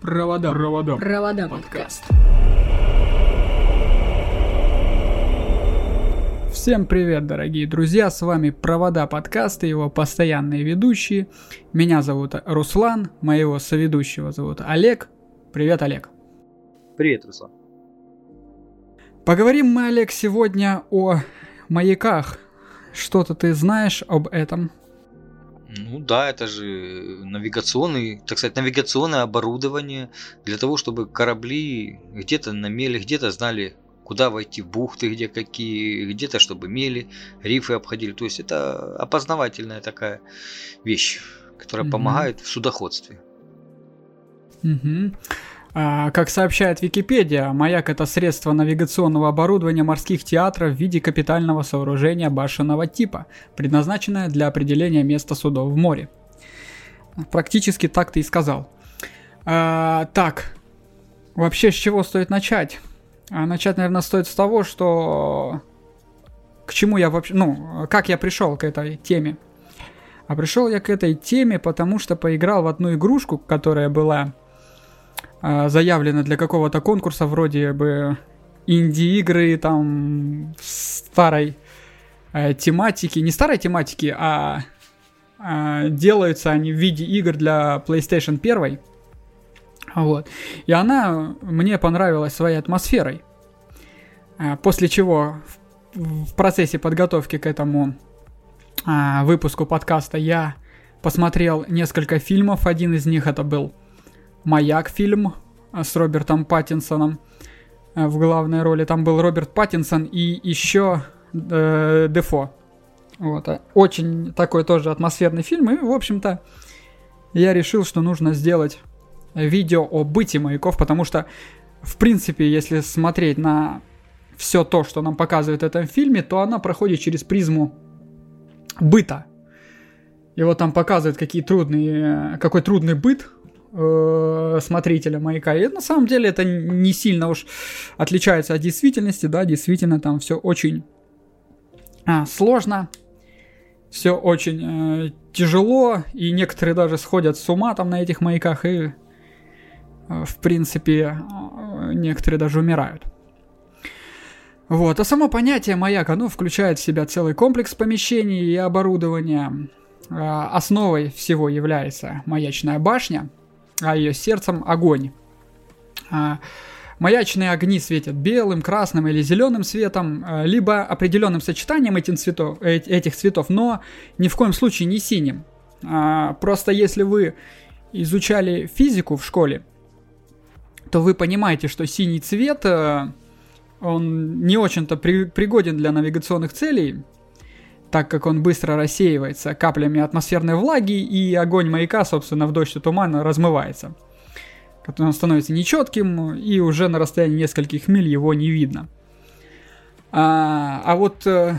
Провода. Провода. Провода подкаст. Всем привет, дорогие друзья, с вами Провода подкаста, его постоянные ведущие. Меня зовут Руслан, моего соведущего зовут Олег. Привет, Олег. Привет, Руслан. Поговорим мы, Олег, сегодня о маяках. Что-то ты знаешь об этом? Ну да, это же навигационный, так сказать, навигационное оборудование для того, чтобы корабли где-то на мели, где-то знали, куда войти бухты, где какие, где-то чтобы мели, рифы обходили. То есть это опознавательная такая вещь, которая угу. помогает в судоходстве. Угу. А, как сообщает Википедия, маяк – это средство навигационного оборудования морских театров в виде капитального сооружения башенного типа, предназначенное для определения места судов в море. Практически так ты и сказал. А, так, вообще с чего стоит начать? А, начать, наверное, стоит с того, что к чему я вообще, ну, как я пришел к этой теме. А пришел я к этой теме, потому что поиграл в одну игрушку, которая была заявлено для какого-то конкурса вроде бы инди-игры там старой э, тематики, не старой тематики, а э, делаются они в виде игр для PlayStation 1. Вот. И она мне понравилась своей атмосферой. Э, после чего в, в процессе подготовки к этому э, выпуску подкаста я посмотрел несколько фильмов. Один из них это был «Маяк» фильм э, с Робертом Паттинсоном э, в главной роли. Там был Роберт Паттинсон и еще э, Дефо. Вот. Э, очень такой тоже атмосферный фильм. И, в общем-то, я решил, что нужно сделать видео о быте маяков, потому что, в принципе, если смотреть на все то, что нам показывает в этом фильме, то она проходит через призму быта. И вот там показывают, какие трудные, какой трудный быт э, смотрителя маяка. И на самом деле это не сильно уж отличается от действительности, да, действительно там все очень а, сложно, все очень э, тяжело, и некоторые даже сходят с ума там на этих маяках, и э, в принципе э, некоторые даже умирают. Вот, а само понятие маяк, оно включает в себя целый комплекс помещений и оборудования. Э, основой всего является маячная башня – а ее сердцем огонь. А, маячные огни светят белым, красным или зеленым светом, а, либо определенным сочетанием этих цветов, э, этих цветов, но ни в коем случае не синим. А, просто если вы изучали физику в школе, то вы понимаете, что синий цвет, э, он не очень-то при, пригоден для навигационных целей, так как он быстро рассеивается каплями атмосферной влаги, и огонь маяка, собственно, в дождь и туман размывается. Он становится нечетким, и уже на расстоянии нескольких миль его не видно. А, а вот э,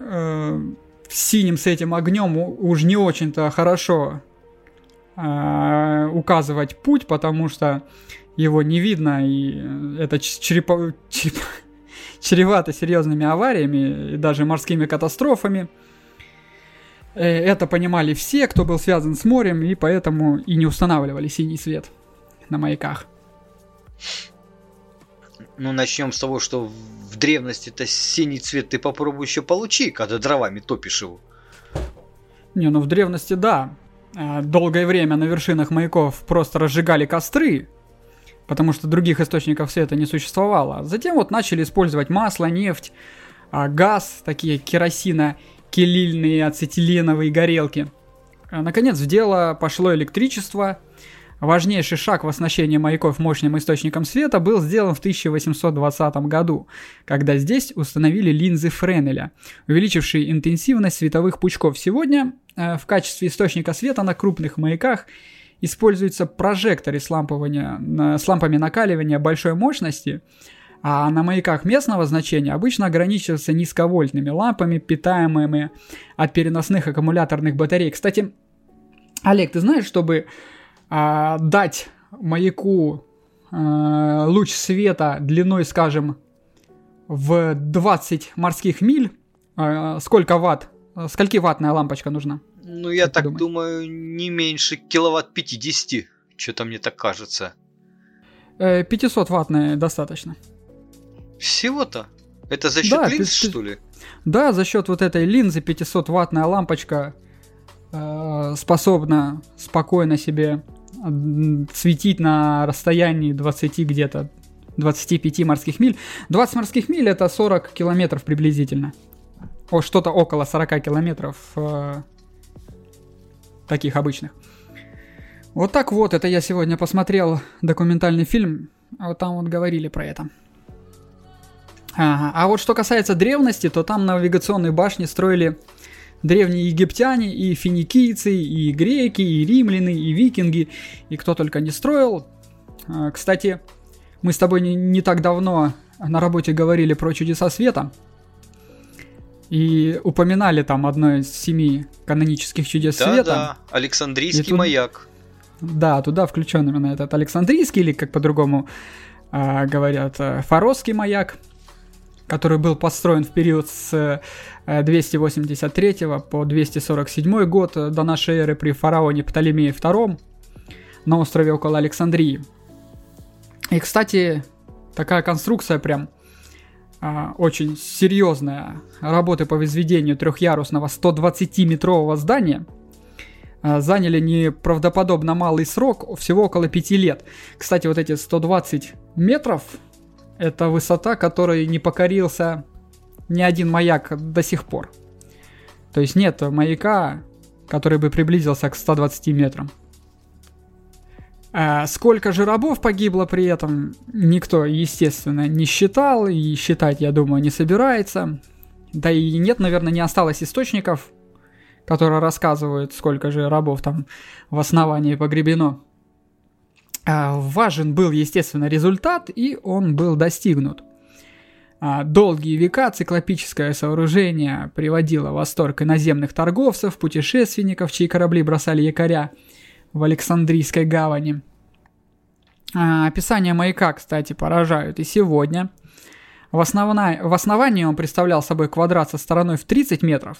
э, синим с этим огнем уж не очень-то хорошо э, указывать путь, потому что его не видно, и это черепо... череп чревато серьезными авариями и даже морскими катастрофами. Э, это понимали все, кто был связан с морем, и поэтому и не устанавливали синий свет на маяках. Ну, начнем с того, что в древности-то синий цвет ты попробуй еще получи, когда дровами топишь его. Не, ну в древности да. Э, долгое время на вершинах маяков просто разжигали костры, потому что других источников света не существовало. Затем вот начали использовать масло, нефть, а, газ, такие керосино-келильные ацетиленовые горелки. А, наконец в дело пошло электричество. Важнейший шаг в оснащении маяков мощным источником света был сделан в 1820 году, когда здесь установили линзы Френеля, увеличившие интенсивность световых пучков. Сегодня э, в качестве источника света на крупных маяках используются прожекторы с, лампования, с лампами накаливания большой мощности, а на маяках местного значения обычно ограничиваются низковольтными лампами, питаемыми от переносных аккумуляторных батарей. Кстати, Олег, ты знаешь, чтобы а, дать маяку а, луч света длиной, скажем, в 20 морских миль, а, сколько ватт, скольки ваттная лампочка нужна? Ну, я так думаю, не меньше киловатт 50. Что-то мне так кажется. 500 ваттная достаточно. Всего-то? Это за счет да, линз, 500... что ли? Да, за счет вот этой линзы 500 ваттная лампочка э, способна спокойно себе светить на расстоянии 20 где-то 25 морских миль. 20 морских миль это 40 километров приблизительно. О, что-то около 40 километров э, таких обычных. Вот так вот, это я сегодня посмотрел документальный фильм, а вот там вот говорили про это. Ага. А вот что касается древности, то там навигационные башни строили древние египтяне, и финикийцы, и греки, и римляне, и викинги, и кто только не строил. А, кстати, мы с тобой не, не так давно на работе говорили про чудеса света. И упоминали там одно из семи канонических чудес да, света. Да, Александрийский тут, маяк. Да, туда включен именно этот Александрийский, или как по-другому э, говорят, э, Фаросский маяк, который был построен в период с э, 283 по 247 год до нашей эры при фараоне Птолемее II на острове около Александрии. И, кстати, такая конструкция прям а, очень серьезная работы по возведению трехъярусного 120-метрового здания а, заняли неправдоподобно малый срок, всего около 5 лет. Кстати, вот эти 120 метров – это высота, которой не покорился ни один маяк до сих пор. То есть нет маяка, который бы приблизился к 120 метрам. А сколько же рабов погибло при этом, никто, естественно, не считал и считать, я думаю, не собирается. Да и нет, наверное, не осталось источников, которые рассказывают, сколько же рабов там в основании погребено. А важен был, естественно, результат, и он был достигнут. А долгие века циклопическое сооружение приводило в восторг иноземных торговцев, путешественников, чьи корабли бросали якоря – в Александрийской гавани. А, описание маяка, кстати, поражают и сегодня. В, основна... в основании он представлял собой квадрат со стороной в 30 метров.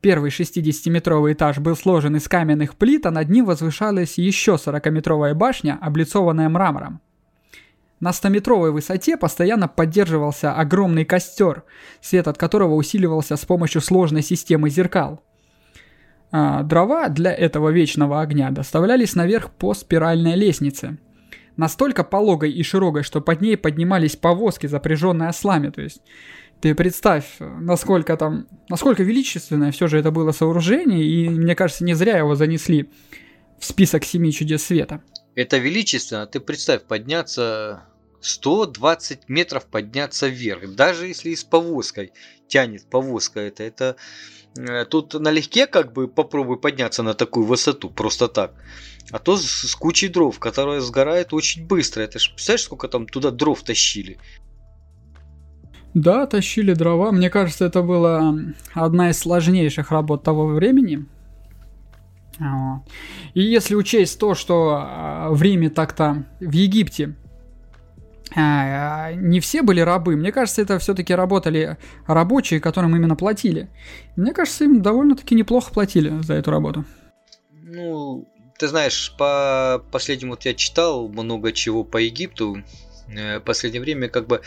Первый 60-метровый этаж был сложен из каменных плит, а над ним возвышалась еще 40-метровая башня, облицованная мрамором. На 100-метровой высоте постоянно поддерживался огромный костер, свет от которого усиливался с помощью сложной системы зеркал – а, дрова для этого вечного огня доставлялись наверх по спиральной лестнице. Настолько пологой и широкой, что под ней поднимались повозки, запряженные ослами. То есть ты представь, насколько там, насколько величественное все же это было сооружение, и мне кажется, не зря его занесли в список семи чудес света. Это величественно, ты представь, подняться 120 метров подняться вверх, даже если и с повозкой тянет повозка это, это тут налегке как бы попробуй подняться на такую высоту, просто так. А то с, с кучей дров, которая сгорает очень быстро. Это ж, представляешь, сколько там туда дров тащили? Да, тащили дрова. Мне кажется, это была одна из сложнейших работ того времени. И если учесть то, что а, в Риме так-то, в Египте не все были рабы. Мне кажется, это все-таки работали рабочие, которым именно платили. Мне кажется, им довольно-таки неплохо платили за эту работу. Ну, ты знаешь, по последнему вот я читал много чего по Египту. Э, последнее время как бы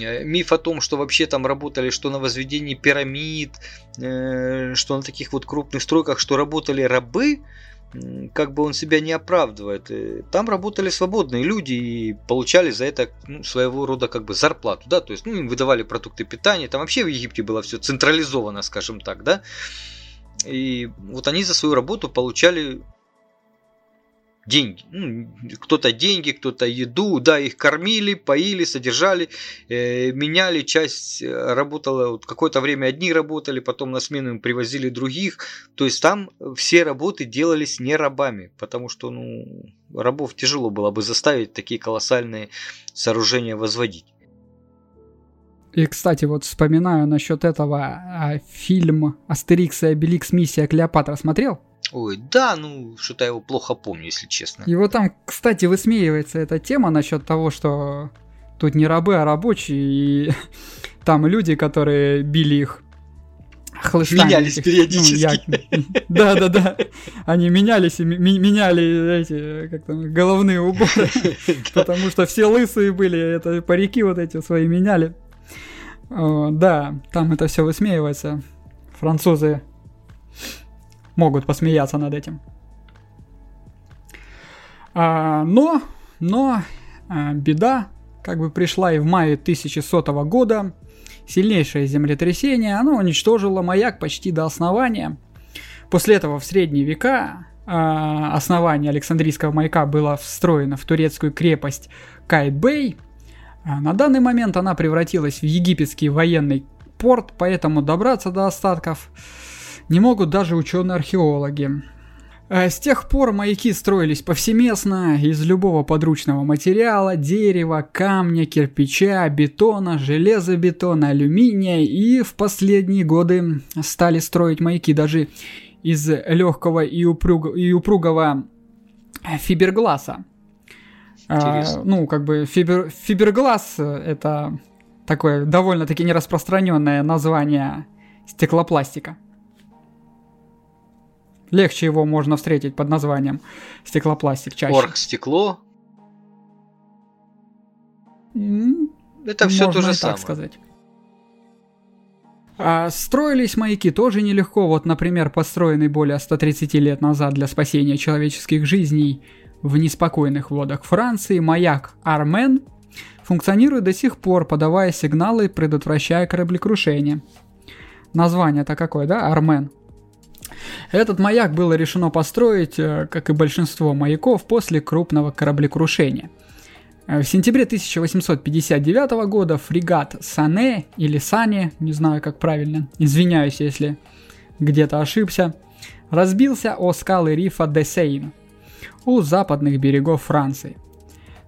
э, миф о том, что вообще там работали, что на возведении пирамид, э, что на таких вот крупных стройках, что работали рабы, как бы он себя не оправдывает. Там работали свободные люди и получали за это ну, своего рода как бы зарплату, да, то есть ну, им выдавали продукты питания, там вообще в Египте было все централизовано, скажем так, да, и вот они за свою работу получали деньги. Ну, кто-то деньги, кто-то еду, да, их кормили, поили, содержали, э, меняли, часть э, работала, вот какое-то время одни работали, потом на смену им привозили других. То есть там все работы делались не рабами, потому что ну, рабов тяжело было бы заставить такие колоссальные сооружения возводить. И, кстати, вот вспоминаю насчет этого а, фильм «Астерикс и Обеликс. Миссия Клеопатра» смотрел? Ой, да, ну, что-то я его плохо помню, если честно. Вот там, кстати, высмеивается эта тема насчет того, что тут не рабы, а рабочие, и там люди, которые били их хлыстами. Менялись этих, периодически. Ну, да, да, да. Они менялись и меняли эти, как там, головные уборы. Потому что все лысые были, это парики вот эти свои меняли. Да, там это все высмеивается. Французы могут посмеяться над этим. А, но, но а, беда как бы пришла и в мае 1100 года. Сильнейшее землетрясение, оно уничтожило маяк почти до основания. После этого в средние века а, основание Александрийского маяка было встроено в турецкую крепость Кайт-Бэй. А, на данный момент она превратилась в египетский военный порт, поэтому добраться до остатков не могут даже ученые-археологи. А с тех пор маяки строились повсеместно из любого подручного материала, дерева, камня, кирпича, бетона, железобетона, алюминия и в последние годы стали строить маяки даже из легкого и, упруг... и упругого фибергласа. А, ну, как бы фибер... фиберглаз это такое довольно-таки нераспространенное название стеклопластика. Легче его можно встретить под названием стеклопластик чаще. Оргстекло. Это все то же так самое. сказать. А строились маяки тоже нелегко. Вот, например, построенный более 130 лет назад для спасения человеческих жизней в неспокойных водах Франции маяк Армен функционирует до сих пор, подавая сигналы, предотвращая кораблекрушение. Название-то какое, да? Армен. Этот маяк было решено построить, э, как и большинство маяков, после крупного кораблекрушения. Э, в сентябре 1859 года фрегат Сане или Сане, не знаю как правильно, извиняюсь, если где-то ошибся, разбился о скалы рифа Десейн у западных берегов Франции.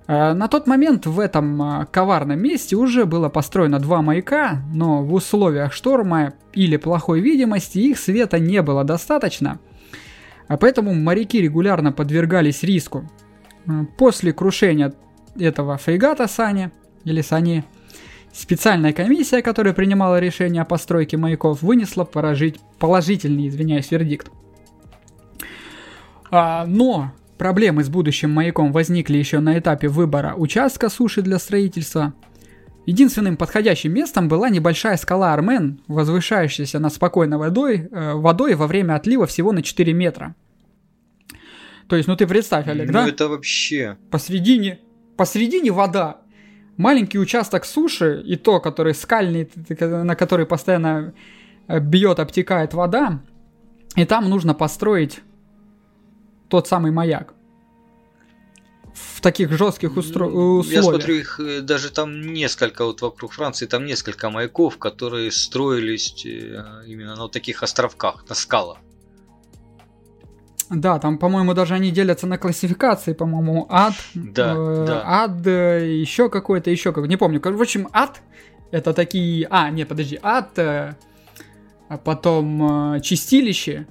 Э, на тот момент в этом э, коварном месте уже было построено два маяка, но в условиях шторма или плохой видимости их света не было достаточно, а поэтому моряки регулярно подвергались риску. Э, после крушения этого фрегата Сани или Сани, специальная комиссия, которая принимала решение о постройке маяков, вынесла поражить, положительный, извиняюсь, вердикт. А, но Проблемы с будущим маяком возникли еще на этапе выбора участка суши для строительства. Единственным подходящим местом была небольшая скала Армен, возвышающаяся над спокойной водой, э, водой во время отлива всего на 4 метра. То есть, ну ты представь, Олег, ну, да? это вообще... Посредине, посредине вода. Маленький участок суши, и то, который скальный, на который постоянно э, бьет, обтекает вода. И там нужно построить тот самый маяк. В таких жестких устро... условиях. Я смотрю, их э, даже там несколько, вот вокруг Франции, там несколько маяков, которые строились э, именно на вот таких островках, на скалах. Да, там, по-моему, даже они делятся на классификации, по-моему, ад, да, э, да. ад, э, еще какой-то, еще какой-то, не помню. В общем, ад это такие, а, не, подожди, ад, а потом э, чистилище,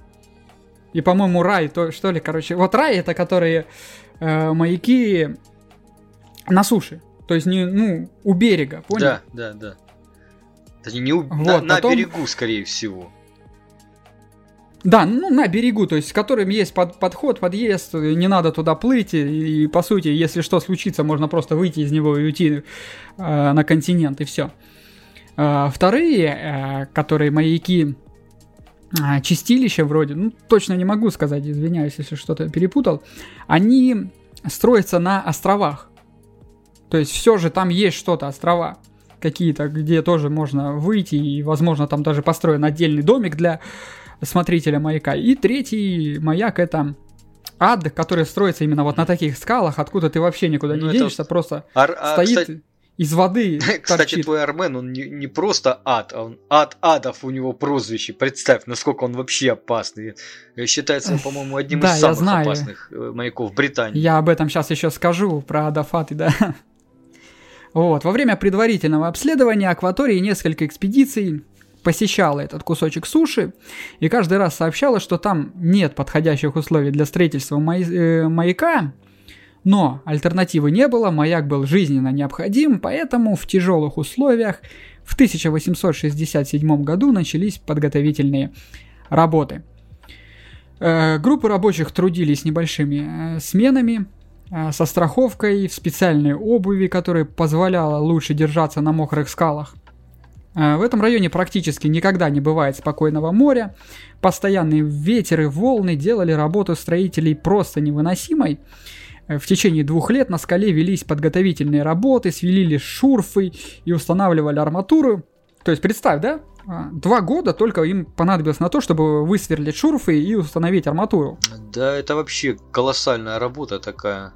и, по-моему, рай, то, что ли, короче. Вот рай это которые э, маяки на суше. То есть, не, ну, у берега, понял? Да, да, да. Не у... Вот, на, на потом- берегу, скорее всего. Да, ну на берегу, то есть с которым есть под, подход, подъезд, не надо туда плыть, и, и, по сути, если что случится, можно просто выйти из него и уйти э, на континент, и все. вторые, э, которые маяки э, чистилища вроде, ну точно не могу сказать, извиняюсь, если что-то перепутал, они строятся на островах. То есть все же там есть что-то, острова какие-то, где тоже можно выйти, и, возможно, там даже построен отдельный домик для смотрителя маяка. И третий маяк это ад, который строится именно вот на таких скалах, откуда ты вообще никуда Ну, не это денешься, просто Ар- а, стоит кстати, из воды, Кстати, торчит. твой Армен, он не, не просто ад, а он ад адов у него прозвище. Представь, насколько он вообще опасный. Э, Считается, по-моему, одним Да, из самых знаю. опасных э, маяков Британии. Я об этом сейчас еще скажу, про адафаты, да. Вот, во время предварительного обследования акватории несколько экспедиций посещала этот кусочек суши и каждый раз сообщала, что там нет подходящих условий для строительства э, маяка, Но альтернативы не было, маяк был жизненно необходим, поэтому в тяжелых условиях в 1867 году начались подготовительные работы. Э, группы рабочих трудились небольшими э, сменами, э, со страховкой, в специальной обуви, которая позволяла лучше держаться на мокрых скалах. В этом районе практически никогда не бывает спокойного моря. Постоянные ветер и волны делали работу строителей просто невыносимой. В течение двух лет на скале велись подготовительные работы, свелили шурфы и устанавливали арматуру. То есть представь, да? А, два года только им понадобилось на то, чтобы высверлить шурфы и установить арматуру. Да, это вообще колоссальная работа такая.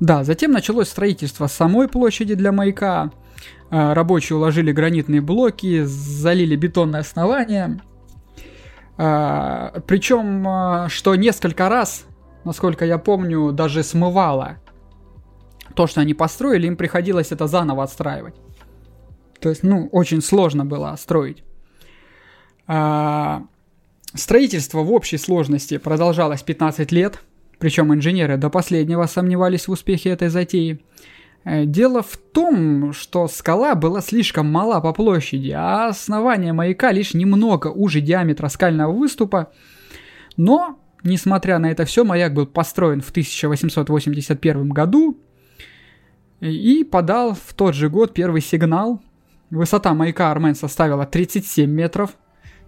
Да, затем началось строительство самой площади для маяка. А, рабочие уложили гранитные блоки, залили бетонное основание. А, Причем, что несколько раз насколько я помню, даже смывало. То, что они построили, им приходилось это заново отстраивать. То есть, ну, очень сложно было строить. А, строительство в общей сложности продолжалось 15 лет, причем инженеры до последнего сомневались в успехе этой затеи. Э, дело в том, что скала была слишком мала по площади, а основание маяка лишь немного уже диаметра скального выступа, но Несмотря на это все, маяк был построен в 1881 году и подал в тот же год первый сигнал. Высота маяка Армен составила 37 метров.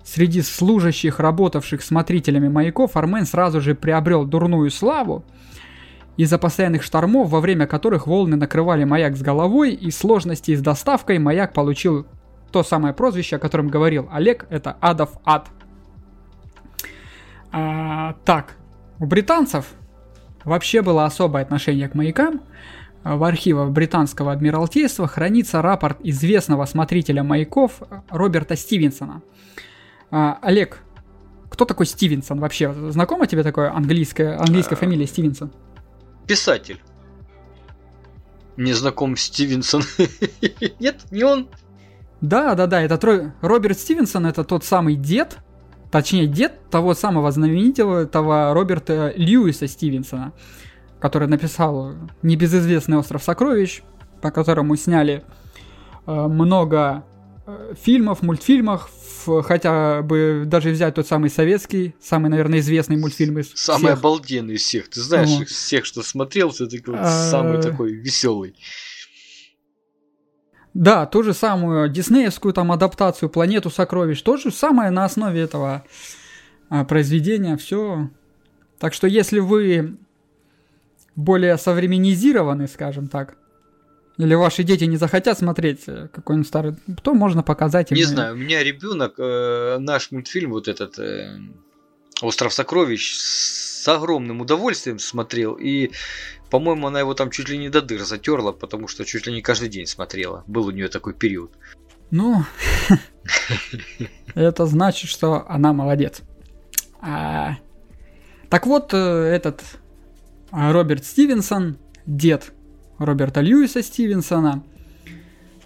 Среди служащих, работавших смотрителями маяков, Армен сразу же приобрел дурную славу из-за постоянных штормов, во время которых волны накрывали маяк с головой, и сложностей с доставкой маяк получил то самое прозвище, о котором говорил Олег, это Адов Ад. А, так, у британцев вообще было особое отношение к маякам. В архивах британского адмиралтейства хранится рапорт известного смотрителя маяков Роберта Стивенсона. А, Олег, кто такой Стивенсон вообще? Знакомо тебе такое английская а, фамилия Стивенсон? Писатель. Не знаком Стивенсон. Нет, не он. Да, да, да, это Роберт Стивенсон, это тот самый дед, Точнее, дед того самого знаменитого Роберта Льюиса Стивенсона, который написал небезызвестный «Остров сокровищ», по которому сняли э, много э, фильмов, мультфильмов, хотя бы даже взять тот самый советский, самый, наверное, известный мультфильм из Самый всех. обалденный из всех. Ты знаешь, из всех, что смотрел, все-таки вот самый такой веселый. Да, ту же самую диснеевскую там адаптацию «Планету сокровищ», то же самое на основе этого а, произведения, все. Так что если вы более современизированы, скажем так, или ваши дети не захотят смотреть э, какой-нибудь старый, то можно показать им. Не знаю, у меня ребенок э, наш мультфильм вот этот э, Остров сокровищ с огромным удовольствием смотрел и по-моему, она его там чуть ли не до дыр затерла, потому что чуть ли не каждый день смотрела. Был у нее такой период. Ну, это значит, что она молодец. А, так вот, э, этот а, Роберт Стивенсон, дед Роберта Льюиса Стивенсона,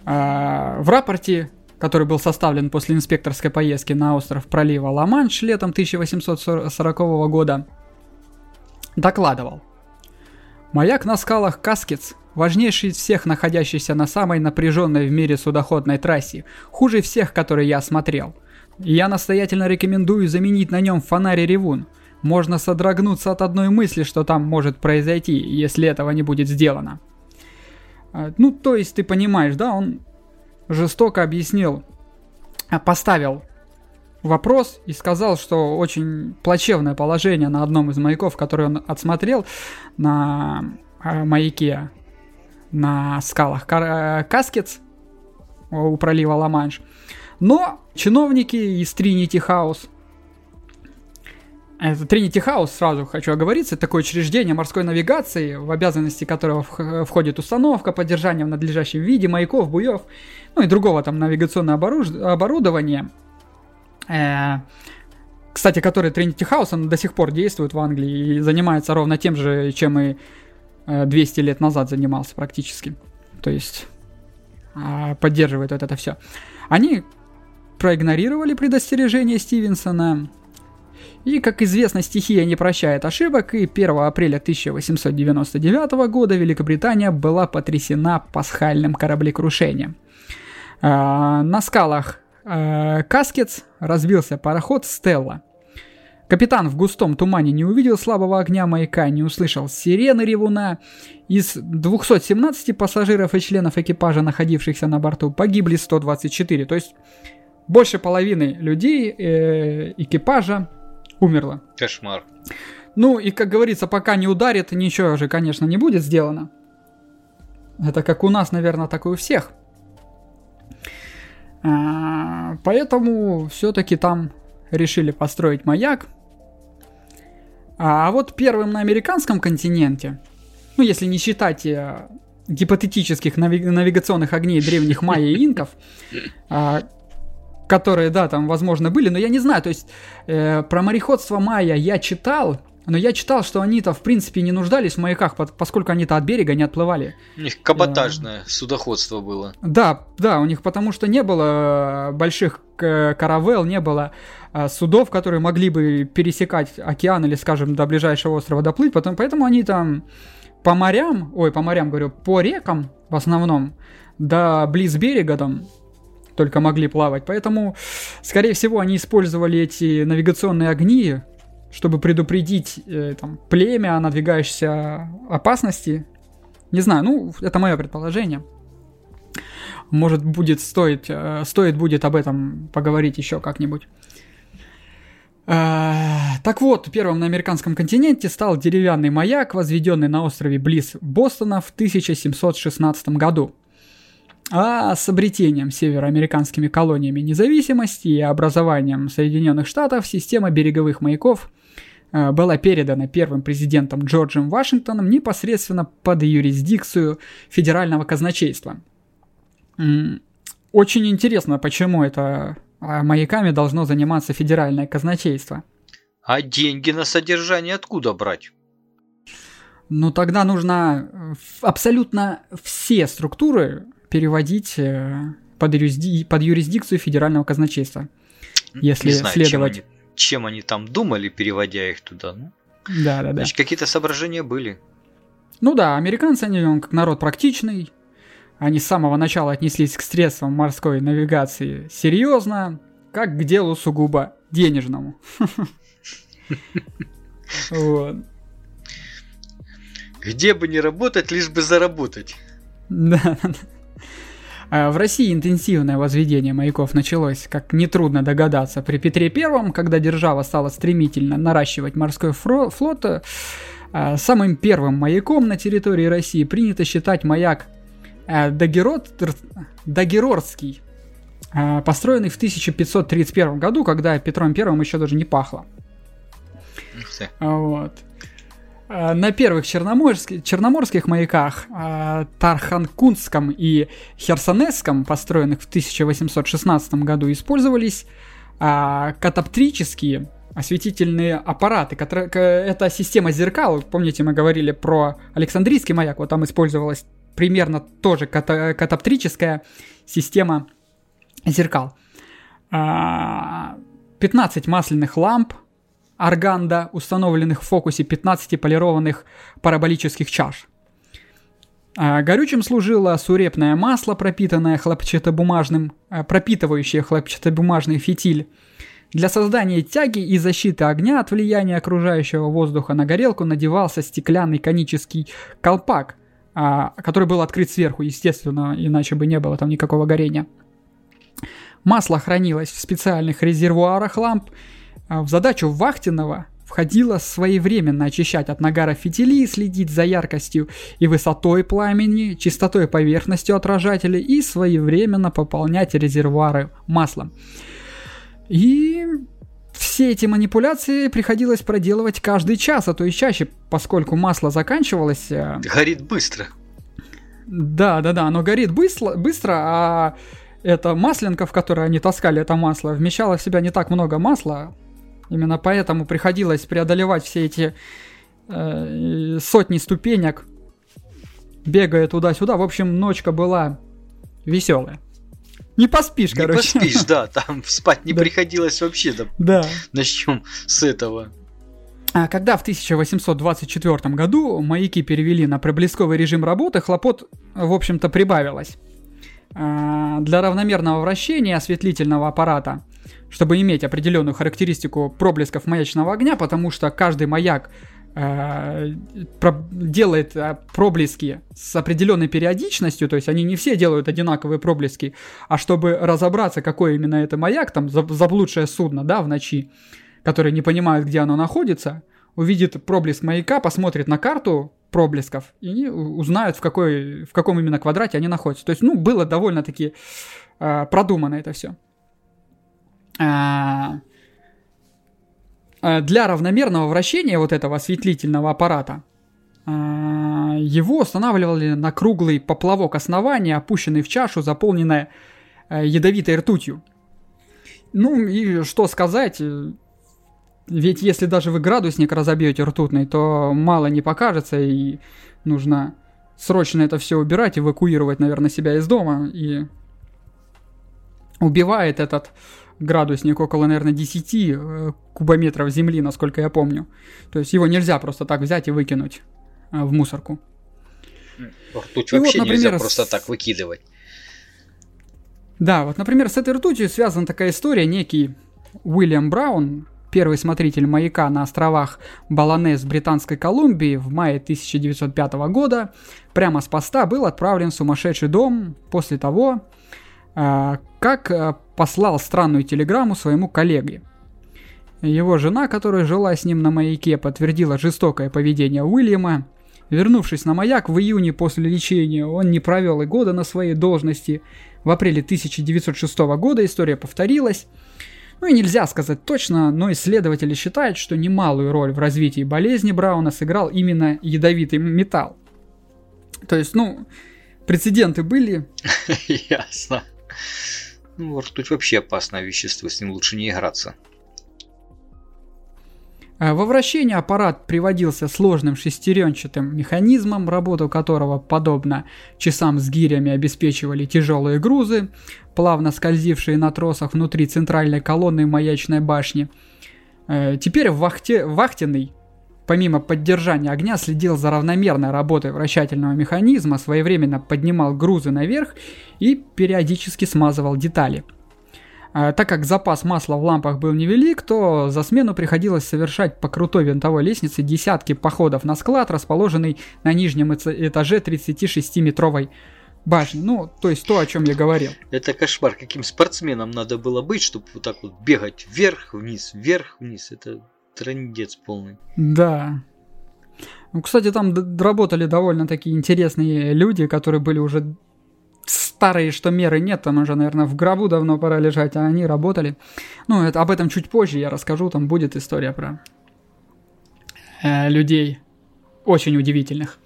а, в рапорте, который был составлен после инспекторской поездки на остров пролива Ла-Манш летом 1840 года, докладывал – Маяк на скалах Каскетс, важнейший из всех находящийся на самой напряженной в мире судоходной трассе, хуже всех, которые я осмотрел. Я настоятельно рекомендую заменить на нем фонарь Ревун. Можно содрогнуться от одной мысли, что там может произойти, если этого не будет сделано. А, ну, то есть ты понимаешь, да, он жестоко объяснил, а, поставил вопрос и сказал, что очень плачевное положение на одном из маяков, который он отсмотрел на э, маяке на скалах э, Каскетс у пролива Ла-Манш. Но чиновники из Trinity House это Trinity House, сразу хочу оговориться, такое учреждение морской навигации, в обязанности которого входит установка, поддержание в надлежащем виде маяков, буев, ну и другого там навигационного оборудования – Э, кстати, который Trinity House, он до сих пор действует в Англии и занимается ровно тем же, чем и 200 э, лет назад занимался практически. То есть а, поддерживает вот это все. Они проигнорировали предостережение Стивенсона И, как известно, стихия не прощает ошибок, и 1 апреля 1899 года Великобритания была потрясена пасхальным кораблекрушением. А, на скалах а, Каскетс разбился пароход «Стелла». Капитан в густом тумане не увидел слабого огня маяка, не услышал сирены ревуна. Из 217 пассажиров и членов экипажа, находившихся на борту, погибли 124. То есть больше половины людей э, экипажа умерло. Кошмар. Ну и, как говорится, пока не ударит, ничего же, конечно, не будет сделано. Это как у нас, наверное, так и у всех. А, поэтому все-таки там решили построить маяк. А вот первым на американском континенте, ну если не считать э, гипотетических нави- навигационных огней древних майя и инков, а, которые, да, там, возможно, были, но я не знаю, то есть э, про мореходство майя я читал, но я читал, что они-то, в принципе, не нуждались в маяках, поскольку они-то от берега не отплывали. У них каботажное э, судоходство было. Да, да, у них потому что не было э, больших каравел, не было э, судов, которые могли бы пересекать океан или, скажем, до ближайшего острова доплыть, потом, поэтому они там по морям, ой, по морям говорю, по рекам в основном, до близ берега там только могли плавать. Поэтому, скорее всего, они использовали эти навигационные огни, чтобы предупредить э, там, племя о надвигающейся опасности. Не знаю, ну, это мое предположение. Может, будет стоить, э, стоит будет об этом поговорить еще как-нибудь. Э, так вот, первым на американском континенте стал деревянный маяк, возведенный на острове близ Бостона в 1716 году а с обретением североамериканскими колониями независимости и образованием Соединенных Штатов система береговых маяков была передана первым президентом Джорджем Вашингтоном непосредственно под юрисдикцию федерального казначейства. Очень интересно, почему это а, маяками должно заниматься федеральное казначейство. А деньги на содержание откуда брать? Ну тогда нужно э, абсолютно все структуры переводить э, под, юрисди... под юрисдикцию федерального казначейства. Если Не знаю, следовать... Чем они, там думали, переводя их туда. Ну, да, да, да. Значит, какие-то соображения были. Ну да, американцы, они он как народ практичный. Они с самого начала отнеслись к средствам морской навигации серьезно, как к делу сугубо денежному. Вот. Где бы не работать, лишь бы заработать. Да. А, в России интенсивное возведение маяков началось, как нетрудно догадаться, при Петре Первом, когда держава стала стремительно наращивать морской флот. А, самым первым маяком на территории России принято считать маяк а, Дагерот... Дагерорский, построенный в 1531 году, когда Петром Первым еще даже не пахло. Вот. Э, на первых черноморских, черноморских маяках э, Тарханкунском и Херсонесском, построенных в 1816 году, использовались э, катаптрические осветительные аппараты. Это система зеркал. Помните, мы говорили про Александрийский маяк, вот там использовалась примерно тоже ката катаптрическая система зеркал. 15 масляных ламп, арганда, установленных в фокусе 15 полированных параболических чаш. А горючим служило сурепное масло, пропитанное хлопчатобумажным, а, пропитывающее хлопчатобумажный фитиль. Для создания тяги и защиты огня от влияния окружающего воздуха на горелку надевался стеклянный конический колпак, а, который был открыт сверху, естественно, иначе бы не было там никакого горения. Масло хранилось в специальных резервуарах ламп в задачу Вахтинова входило своевременно очищать от нагара фитили, следить за яркостью и высотой пламени, чистотой поверхностью отражателя и своевременно пополнять резервуары маслом. И все эти манипуляции приходилось проделывать каждый час, а то и чаще, поскольку масло заканчивалось. Э, горит быстро. Да, да, да, оно горит быстро, быстро, а эта масленка, в которой они таскали это масло, вмещала в себя не так много масла, Именно поэтому приходилось преодолевать все эти э, сотни ступенек, бегая туда-сюда. В общем, ночка была веселая. Не поспишь, Не короче. поспишь, да, там спать не Да. приходилось вообще, да, Да. начнем с этого. А Когда в 1824 году маяки перевели на проблесковый режим работы, хлопот, в общем-то, прибавилось. А, Для равномерного вращения осветлительного аппарата, чтобы иметь определенную характеристику проблесков маячного огня, потому что каждый маяк э, делает э, проблески с определенной периодичностью, то есть они не все делают одинаковые проблески, а чтобы разобраться, какой именно это маяк, там заб- заблудшее судно, да, в ночи, которое не понимает, где оно находится, увидит проблеск маяка, посмотрит на карту проблесков и у- узнают, в, какой, в каком именно квадрате они находятся. То есть, ну, было довольно-таки э, продумано это все. Для равномерного вращения вот этого осветлительного аппарата а, его устанавливали на круглый поплавок основания, опущенный в чашу, заполненная э, ядовитой ртутью. Ну и что сказать, э, ведь если даже вы градусник разобьете ртутный, то мало не покажется, и нужно срочно это все убирать, эвакуировать, наверное, себя из дома. И убивает этот градусник около, наверное, 10 э, кубометров земли, насколько я помню. То есть его нельзя просто так взять и выкинуть э, в мусорку. Ртуть И вот, вообще нельзя например, просто так выкидывать. Да, вот, например, с этой ртутью связана такая история. Некий Уильям Браун, первый смотритель маяка на островах Баланес Британской Колумбии в мае 1905 года, прямо с поста был отправлен в сумасшедший дом после того, как а, послал странную телеграмму своему коллеге. Его жена, которая жила с ним на маяке, подтвердила жестокое поведение Уильяма. Вернувшись на маяк в июне после лечения, он не провел и года на своей должности. В апреле 1906 года история повторилась. Ну и нельзя сказать точно, но исследователи считают, что немалую роль в развитии болезни Брауна сыграл именно ядовитый металл. То есть, ну, прецеденты были, Ясно. Ну, ртуть вообще опасное вещество, с ним лучше не играться. А Во вращение аппарат приводился сложным шестеренчатым механизмом, работу которого, подобно часам с гирями, обеспечивали тяжелые грузы, плавно скользившие на тросах внутри центральной колонны маячной башни. Э, Теперь вахте, вахтенный, помимо поддержания огня, следил за равномерной работой вращательного механизма, своевременно поднимал грузы наверх и периодически смазывал детали. А, Так как запас масла в лампах был невелик, то за смену приходилось совершать по крутой винтовой лестнице десятки походов на склад, расположенный на нижнем этаже 36-метровой башни. Ну, то есть то, о чем я говорил. Это кошмар. Каким спортсменом надо было быть, чтобы вот так вот бегать вверх-вниз, вверх-вниз. Это трындец полный. Да. Ну, кстати, там работали довольно такие интересные люди, которые были уже старые, что меры нет, там уже, наверное, в гробу давно пора лежать, а они работали. Ну, это, об этом чуть позже я расскажу, там будет история про э, людей очень удивительных.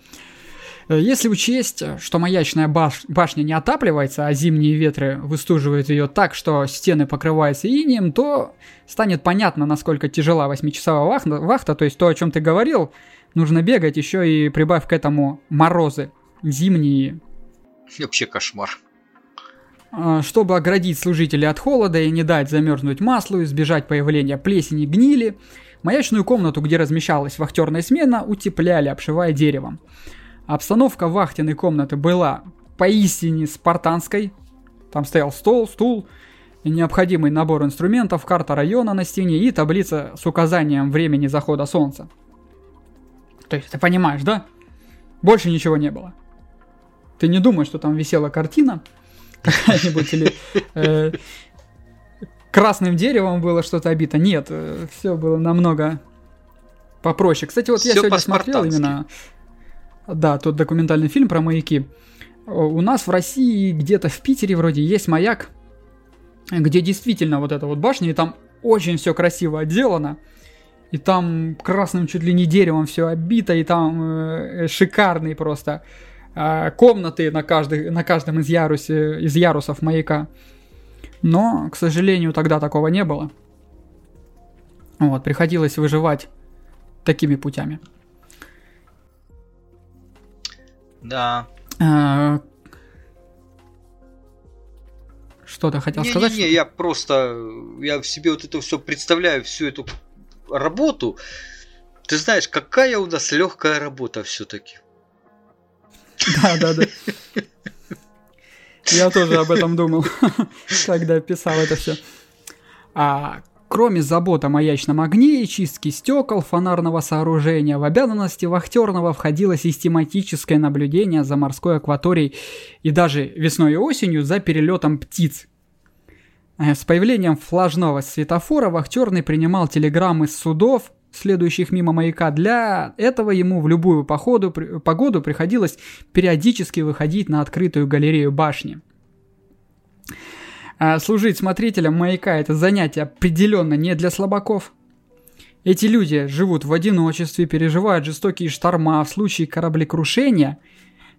Э, Если учесть, что маячная баш- башня не отапливается, а зимние ветры выстуживают ее так, что стены покрываются инием, то станет понятно, насколько тяжела восьмичасовая вахта, вахта, то есть то, о чем ты говорил, нужно бегать, еще и прибавь к этому морозы зимние, Вообще кошмар. а, чтобы оградить служителей от холода и не дать замерзнуть маслу, избежать появления плесени, гнили, маячную комнату, где размещалась вахтерная смена, утепляли, обшивая деревом. Обстановка вахтенной комнаты была поистине спартанской. Там стоял стол, стул, необходимый набор инструментов, карта района на стене и таблица с указанием времени захода солнца. То есть ты понимаешь, да? Больше ничего не было. Ты не думаешь, что там висела картина какая-нибудь или э, красным деревом было что-то обито. Нет, все было намного попроще. Кстати, вот я сегодня смотрел именно, да, тот документальный фильм про маяки. У нас в России где-то в Питере вроде есть маяк, где действительно вот эта вот башня, и там очень все красиво отделано. И там красным чуть ли не деревом все обито, и там э, шикарные просто э, комнаты на, каждый, на каждом из, ярусе, из ярусов маяка. Но, к сожалению, тогда такого не было. Вот, приходилось выживать такими путями. Да. Что что-то хотел не, сказать? Не, не, я просто, я в себе вот это все представляю, всю эту работу. Ты знаешь, какая у нас легкая работа все-таки. Да, да, да. Я тоже об этом думал, когда писал это все. А кроме забот о маячном огне и чистки стекол фонарного сооружения, в обязанности вахтерного входило систематическое наблюдение за морской акваторией и даже весной и осенью за перелетом птиц. Э, с появлением флажного светофора вахтерный принимал телеграммы с судов, следующих мимо маяка. Для этого ему в любую походу, погоду приходилось периодически выходить на открытую галерею башни. А служить смотрителем маяка – это занятие определенно не для слабаков. Эти люди живут в одиночестве, переживают жестокие шторма, в случае кораблекрушения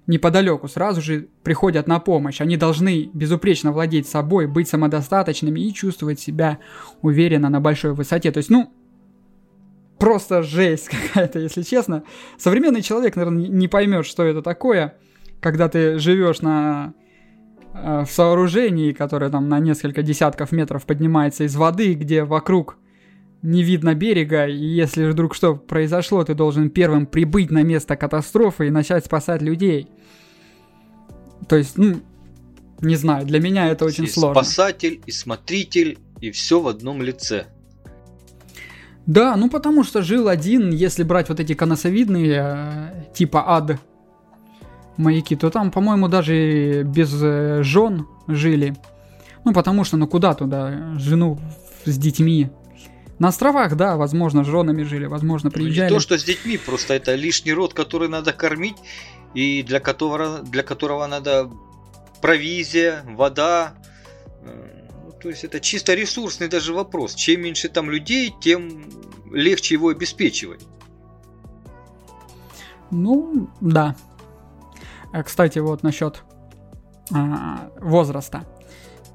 неподалеку сразу же приходят на помощь. Они должны безупречно владеть собой, быть самодостаточными и чувствовать себя уверенно на большой высоте. То есть, ну, просто жесть какая-то, если честно. Современный человек, наверное, не поймет, что это такое, когда ты живешь на в сооружении, которое там на несколько десятков метров поднимается из воды, где вокруг не видно берега, и если вдруг что произошло, ты должен первым прибыть на место катастрофы и начать спасать людей. То есть, ну, не знаю, для меня это очень и сложно. Спасатель и смотритель, и все в одном лице. Да, ну потому что жил один, если брать вот эти коносовидные, э, типа ад маяки, то там, по-моему, даже без э, жен жили. Ну потому что, ну куда туда жену с детьми? На островах, да, возможно, с женами жили, возможно, приезжали. Не то, что с детьми, просто это лишний род, который надо кормить, и для которого, для которого надо провизия, вода, то есть это чисто ресурсный даже вопрос. Чем меньше там людей, тем легче его обеспечивать. Ну, да. А, кстати, вот насчет а, возраста.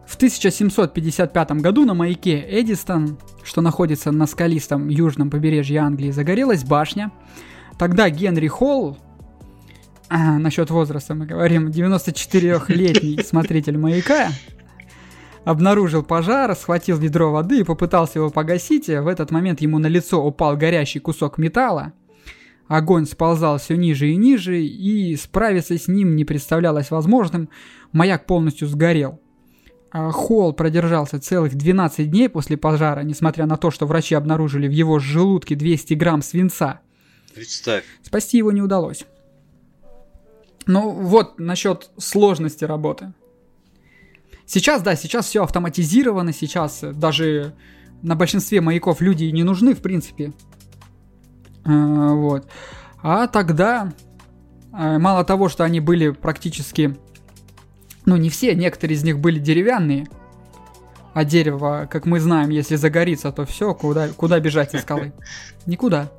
В 1755 году на маяке Эдистон, что находится на скалистом южном побережье Англии, загорелась башня. Тогда Генри Холл, а, насчет возраста мы говорим, 94-летний смотритель маяка, обнаружил пожар, схватил ведро воды и попытался его погасить. В этот момент ему на лицо упал горящий кусок металла. Огонь сползал все ниже и ниже, и справиться с ним не представлялось возможным. Маяк полностью сгорел. А Холл продержался целых 12 дней после пожара, несмотря на то, что врачи обнаружили в его желудке 200 грамм свинца. Представь. Спасти его не удалось. Ну вот насчет сложности работы. Сейчас, да, сейчас все автоматизировано, сейчас даже на большинстве маяков люди не нужны, в принципе. А, вот. А тогда, а, мало того, что они были практически, ну не все, некоторые из них были деревянные, а дерево, как мы знаем, если загорится, то все, куда, куда бежать из скалы? Никуда.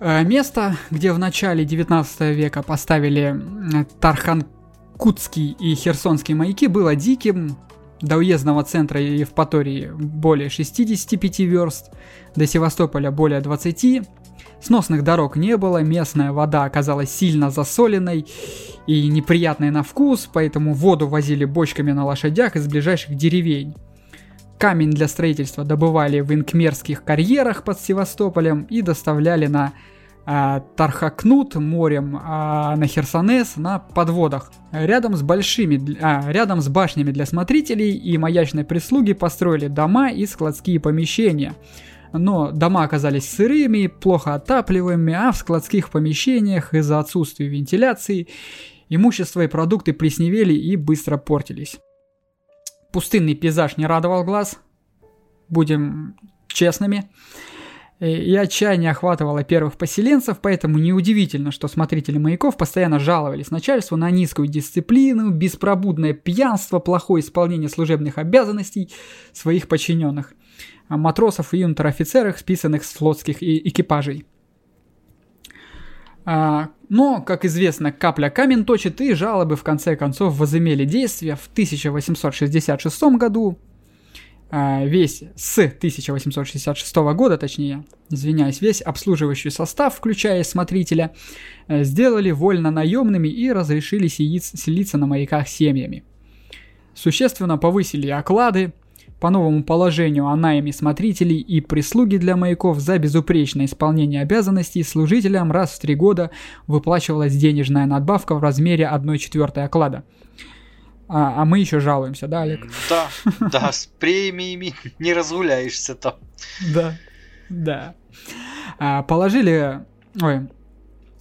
А, место, где в начале 19 века поставили Тархан Кутский и Херсонский маяки было диким, до уездного центра Евпатории более 65 верст, до Севастополя более 20, сносных дорог не было, местная вода оказалась сильно засоленной и неприятной на вкус, поэтому воду возили бочками на лошадях из ближайших деревень. Камень для строительства добывали в инкмерских карьерах под Севастополем и доставляли на Тархакнут морем, а на Херсонес на подводах. Рядом с большими, а, рядом с башнями для смотрителей и маячной прислуги построили дома и складские помещения. Но дома оказались сырыми, плохо отапливаемыми, а в складских помещениях из-за отсутствия вентиляции имущество и продукты плесневели и быстро портились. Пустынный пейзаж не радовал глаз, будем честными. Э, и отчаяние охватывало первых поселенцев, поэтому неудивительно, что смотрители маяков постоянно жаловались начальству на низкую дисциплину, беспробудное пьянство, плохое исполнение служебных обязанностей своих подчиненных, а матросов и унтер-офицеров, списанных с флотских экипажей. А, но, как известно, капля камень точит, и жалобы в конце концов возымели действие. В 1866 году а, весь с 1866 года, точнее, извиняюсь, весь обслуживающий состав, включая смотрителя, э, сделали вольно наемными и разрешили селиться на маяках семьями. существенно повысили оклады, по новому положению о найме смотрителей и прислуги для маяков за безупречное исполнение обязанностей служителям раз в три года выплачивалась денежная надбавка в размере 1 четвертой оклада. А, а мы еще жалуемся, да, Олег? Да, да, с премиями не разгуляешься там. Да, да. А, положили, ой,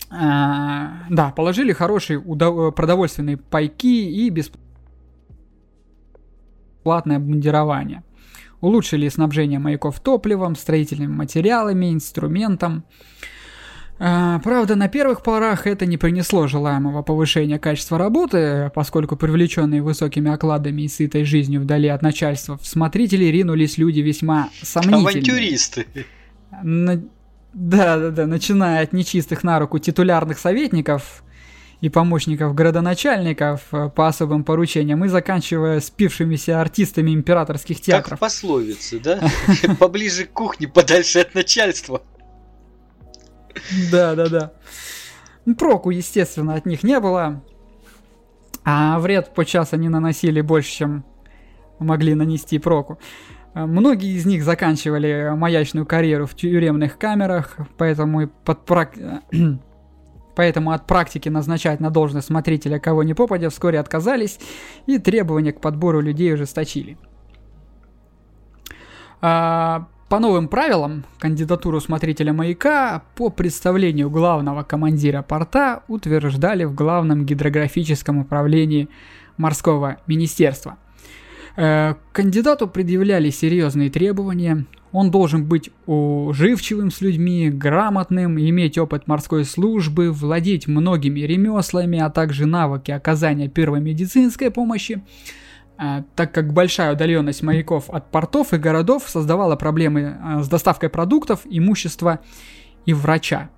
а, да, положили хорошие удов... продовольственные пайки и бесплатные платное обмундирование. Улучшили снабжение маяков топливом, строительными материалами, инструментом. А, правда, на первых порах это не принесло желаемого повышения качества работы, поскольку привлеченные высокими окладами и сытой жизнью вдали от начальства, в смотрители ринулись люди весьма сомнительные. Авантюристы. На... Да, да, да, начиная от нечистых на руку титулярных советников и помощников городоначальников э, по особым поручениям и заканчивая спившимися артистами императорских театров. Как в пословице, да? Поближе к кухне, подальше от начальства. Да, да, да. Проку, естественно, от них не было. А вред по час они наносили больше, чем могли нанести проку. Многие из них заканчивали маячную карьеру в тюремных камерах, поэтому и под прак... Поэтому от практики назначать на должность смотрителя кого ни попадя вскоре отказались и требования к подбору людей ужесточили. А, по новым правилам, кандидатуру смотрителя маяка по представлению главного командира порта утверждали в главном гидрографическом управлении морского министерства. Э, кандидату предъявляли серьезные требования, он должен быть уживчивым с людьми, грамотным, иметь опыт морской службы, владеть многими ремеслами, а также навыки оказания первой медицинской помощи, так как большая удаленность моряков от портов и городов создавала проблемы а, с доставкой продуктов, имущества и врача.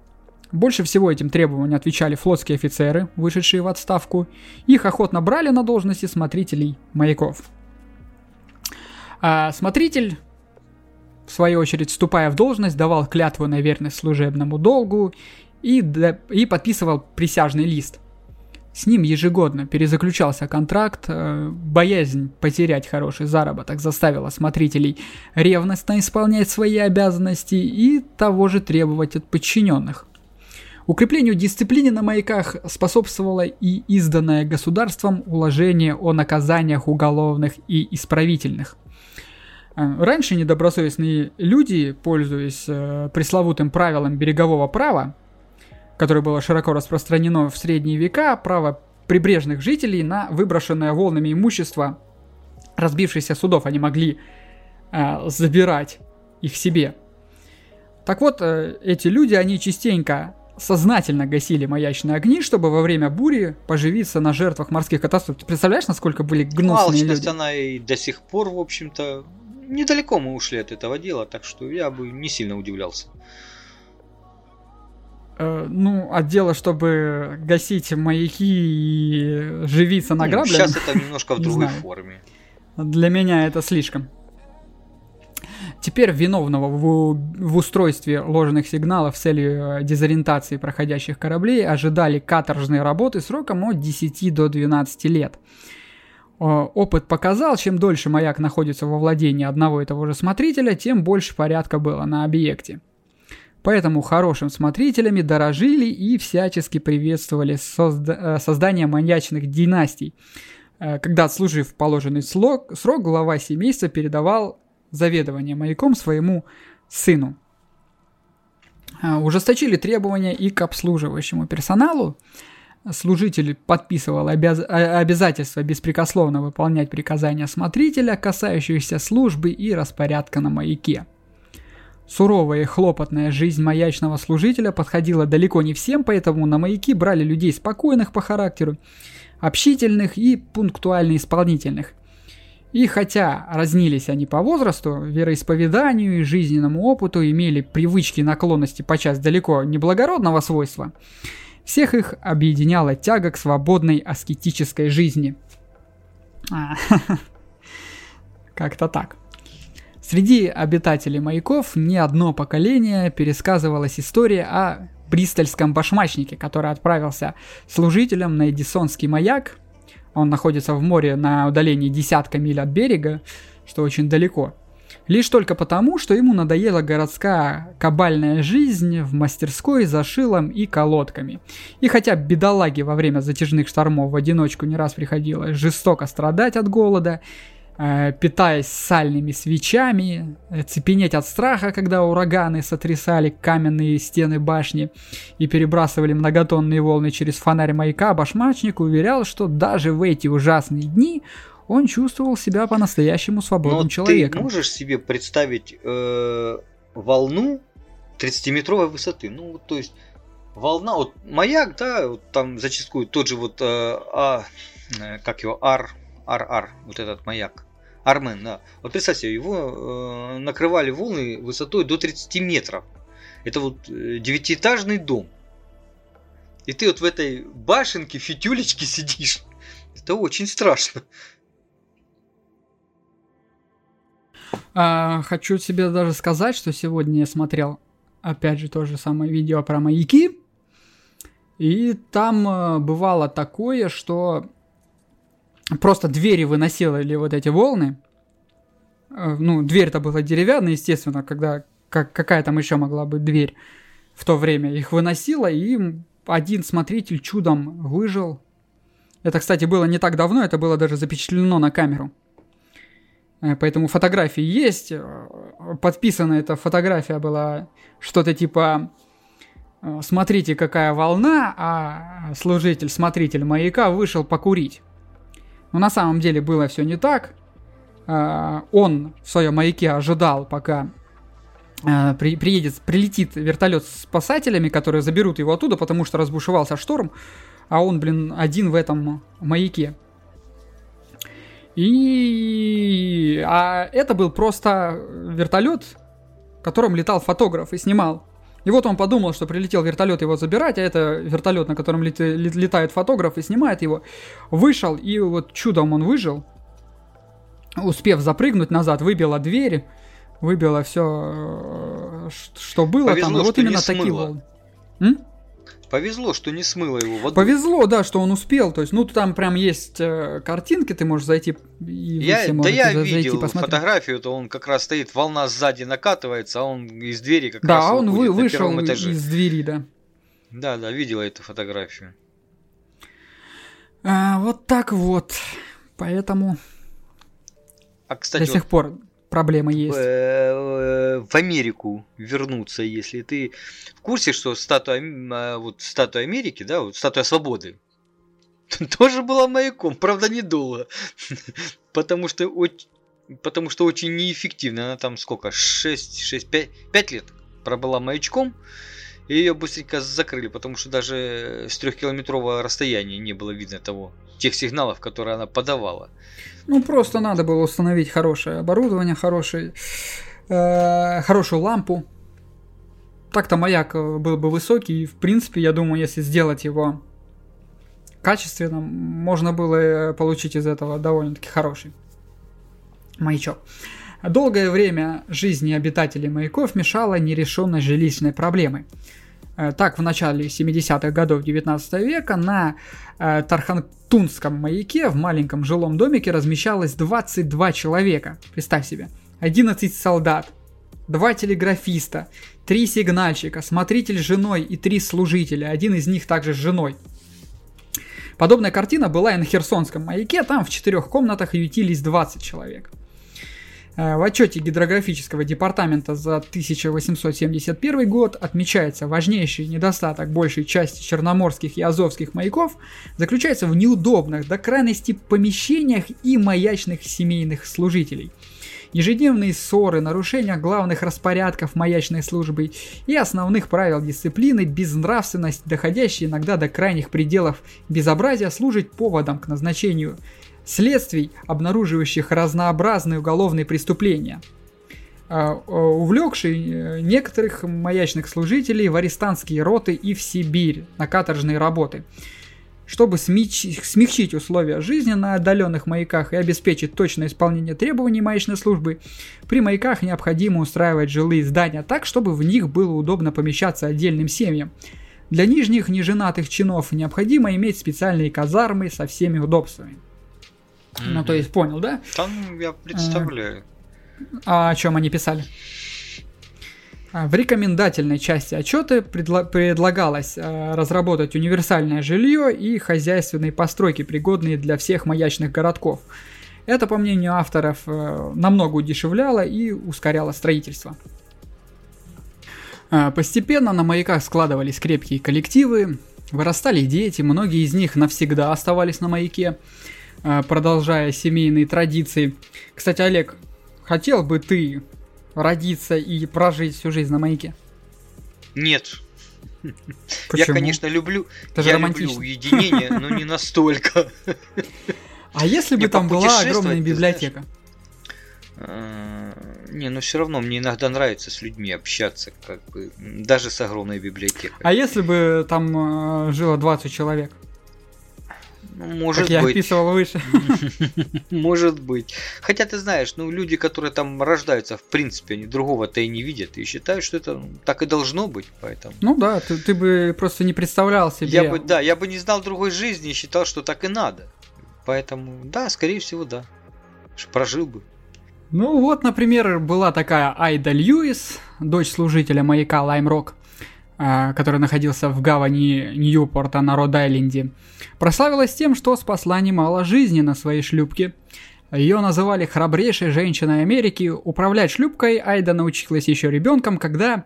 Больше всего этим требованиям отвечали флотские офицеры, вышедшие в отставку. Их охотно брали на должности смотрителей маяков. А смотритель в свою очередь, вступая в должность, давал клятву на верность служебному долгу и, и подписывал присяжный лист. С ним ежегодно перезаключался контракт, э, боязнь потерять хороший заработок заставила смотрителей ревностно исполнять свои обязанности и того же требовать от подчиненных. Укреплению дисциплины на маяках способствовало и изданное государством уложение о наказаниях уголовных и исправительных. Э, раньше недобросовестные люди, пользуясь э, пресловутым правилом берегового права, которое было широко распространено в средние века, право прибрежных жителей на выброшенное волнами имущество разбившихся судов, они могли э, забирать их себе. Так вот, э, эти люди, они частенько сознательно гасили маячные огни, чтобы во время бури поживиться на жертвах морских катастроф. Ты представляешь, насколько были гнусные Алчность, люди? она и до сих пор, в общем-то, недалеко мы ушли от этого дела, так что я бы не сильно удивлялся. Э, ну, от дела, чтобы гасить маяки и живиться на ну, Сейчас это немножко в другой форме. Для меня это слишком. Теперь виновного в, в устройстве ложных сигналов с целью э, дезориентации проходящих кораблей ожидали каторжные работы сроком от 10 до 12 лет. Опыт показал, чем дольше маяк находится во владении одного и того же смотрителя, тем больше порядка было на объекте. Поэтому хорошим смотрителями дорожили и всячески приветствовали созда- э, создание маньячных династий. Э, когда, отслужив положенный срок, срок, глава семейства передавал заведование маяком своему сыну. Э, ужесточили требования и к обслуживающему персоналу, служитель подписывал обяз... обязательство беспрекословно выполнять приказания смотрителя, касающиеся службы и распорядка на маяке. Суровая и хлопотная жизнь маячного служителя подходила далеко не всем, поэтому на маяки брали людей спокойных по характеру, общительных и пунктуально исполнительных. И хотя разнились они по возрасту, вероисповеданию и жизненному опыту, имели привычки и наклонности подчас далеко неблагородного свойства, всех их объединяла тяга к свободной аскетической жизни. А, как-то так. Среди обитателей маяков не одно поколение пересказывалась история о бристольском башмачнике, который отправился служителем на Эдисонский маяк, Он находится в море на удалении десятка миль от берега, что очень далеко. Лишь только потому, что ему надоела городская кабальная жизнь в мастерской за шилом и колодками. И хотя бедолаге во время затяжных штормов в одиночку не раз приходилось жестоко страдать от голода, питаясь сальными свечами, э, цепенеть от страха, когда ураганы сотрясали каменные стены башни и перебрасывали многотонные волны через фонарь маяка, башмачник уверял, что даже в эти ужасные дни он чувствовал себя по-настоящему свободным Но человеком. Ты можешь себе представить э, волну 30-метровой высоты? Ну, то есть волна, вот маяк, да, вот там зачастую тот же вот, э, а, э, как его, ар, ар, ар, вот этот маяк. Армен, да. Вот представь себе, его э, накрывали волны высотой до 30 метров. Это вот э, девятиэтажный дом. И ты вот в этой башенке, фитюлечке сидишь. Это очень страшно. А, хочу тебе даже сказать, что сегодня я смотрел, опять же, то же самое видео про маяки. И там э, бывало такое, что просто двери выносили вот эти волны. Э, ну, дверь-то была деревянная, естественно, когда как, какая там еще могла быть дверь в то время. Их выносило, и один смотритель чудом выжил. Это, кстати, было не так давно, это было даже запечатлено на камеру. Э, поэтому фотографии есть. Э, подписана эта фотография была что-то типа «Смотрите, какая волна», а служитель, смотритель маяка вышел покурить. Но на самом деле было все не так. Он в своем маяке ожидал, пока при, приедет, прилетит вертолет с спасателями, которые заберут его оттуда, потому что разбушевался шторм, а он, блин, один в этом маяке. И... А это был просто вертолет, которым летал фотограф и снимал. И вот он подумал, что прилетел вертолет его забирать, а это вертолет, на котором лет, летает фотограф и снимает его. Вышел, и вот чудом он выжил. Успев запрыгнуть назад, выбила дверь, выбила все, э, что было Повезло, там. И вот именно такие волны. Повезло, что не смыло его водой. Повезло, да, что он успел. То есть, ну, там прям есть э, картинки, ты можешь зайти и я, Да я зайти, видел посмотреть. фотографию, то он как раз стоит, волна сзади накатывается, а он из двери как да, раз Да, он вы, вышел из двери, да. Да, да, видела эту фотографию. А, вот так вот. Поэтому а, кстати, до сих вот, пор проблемы есть. Э, в Америку вернуться, если ты в курсе, что статуя, а, вот статуя Америки, да, вот статуя свободы, тоже была маяком, правда недолго, потому что потому что очень неэффективно, она там сколько, 6, 6, 5, 5 лет пробыла маячком, и ее быстренько закрыли, потому что даже с трехкилометрового расстояния не было видно того, тех сигналов, которые она подавала. Ну, просто надо было установить хорошее оборудование, хороший, э, хорошую лампу. Так-то маяк э, был бы высокий, и, в принципе, я думаю, если сделать его качественно, можно было э, получить из этого довольно-таки хороший маячок. Долгое время жизни обитателей маяков мешала нерешенность жилищной проблемы. Э, так, в начале 70-х годов 19 века на э, Тархантунском маяке в маленьком жилом домике размещалось 22 человека. Представь себе. 11 солдат, 2 телеграфиста, 3 сигнальщика, смотритель с женой и 3 служителя, один из них также с женой. Подобная картина была и на Херсонском маяке, там в четырех комнатах ютились 20 человек. Э, в отчете гидрографического департамента за 1871 год отмечается важнейший недостаток большей части черноморских и азовских маяков заключается в неудобных до крайности помещениях и маячных семейных служителей. Ежедневные ссоры, нарушения главных распорядков маячной службы и основных правил дисциплины, безнравственность, доходящие иногда до крайних пределов безобразия, служат поводом к назначению следствий, обнаруживающих разнообразные уголовные преступления, а, увлекший э, некоторых маячных служителей в арестантские роты и в Сибирь на каторжные работы. Чтобы смягчить условия жизни на отдаленных маяках и обеспечить точное исполнение требований маячной службы, при маяках необходимо устраивать жилые здания так, чтобы в них было удобно помещаться отдельным семьям. Для нижних неженатых чинов необходимо иметь специальные казармы со всеми удобствами. Mm-hmm. Ну, то есть, понял, да? Там я представляю. А о чем они писали? А, в рекомендательной части отчета предла- предлагалось э, разработать универсальное жилье и хозяйственные постройки, пригодные для всех маячных городков. Это, по мнению авторов, э, намного удешевляло и ускоряло строительство. Э, постепенно на маяках складывались крепкие коллективы, вырастали дети, многие из них навсегда оставались на маяке, продолжая семейные традиции. Кстати, Олег, хотел бы ты родиться и прожить всю жизнь на маяке? Нет. Почему? Я, конечно, люблю, Это я люблю уединение, но не настолько. А если бы там была огромная библиотека? А, не, но ну все равно мне иногда нравится с людьми общаться, как бы, даже с огромной библиотекой. А если бы там э, жило 20 человек? Ну, может как быть. я описывал выше. Может быть. Хотя ты знаешь, ну люди, которые там рождаются, в принципе, они другого-то и не видят и считают, что это ну, так и должно быть, поэтому. Ну да, ты, ты бы просто не представлял себе. Я бы, да, я бы не знал другой жизни и считал, что так и надо. Поэтому, да, скорее всего, да. Прожил бы. Ну вот, например, была такая Айда Льюис, дочь служителя маяка Лаймрок, который находился в гавани Ньюпорта на Род-Айленде. Прославилась тем, что спасла немало жизни на своей шлюпке. Ее называли храбрейшей женщиной Америки. Управлять шлюпкой Айда научилась еще ребенком, когда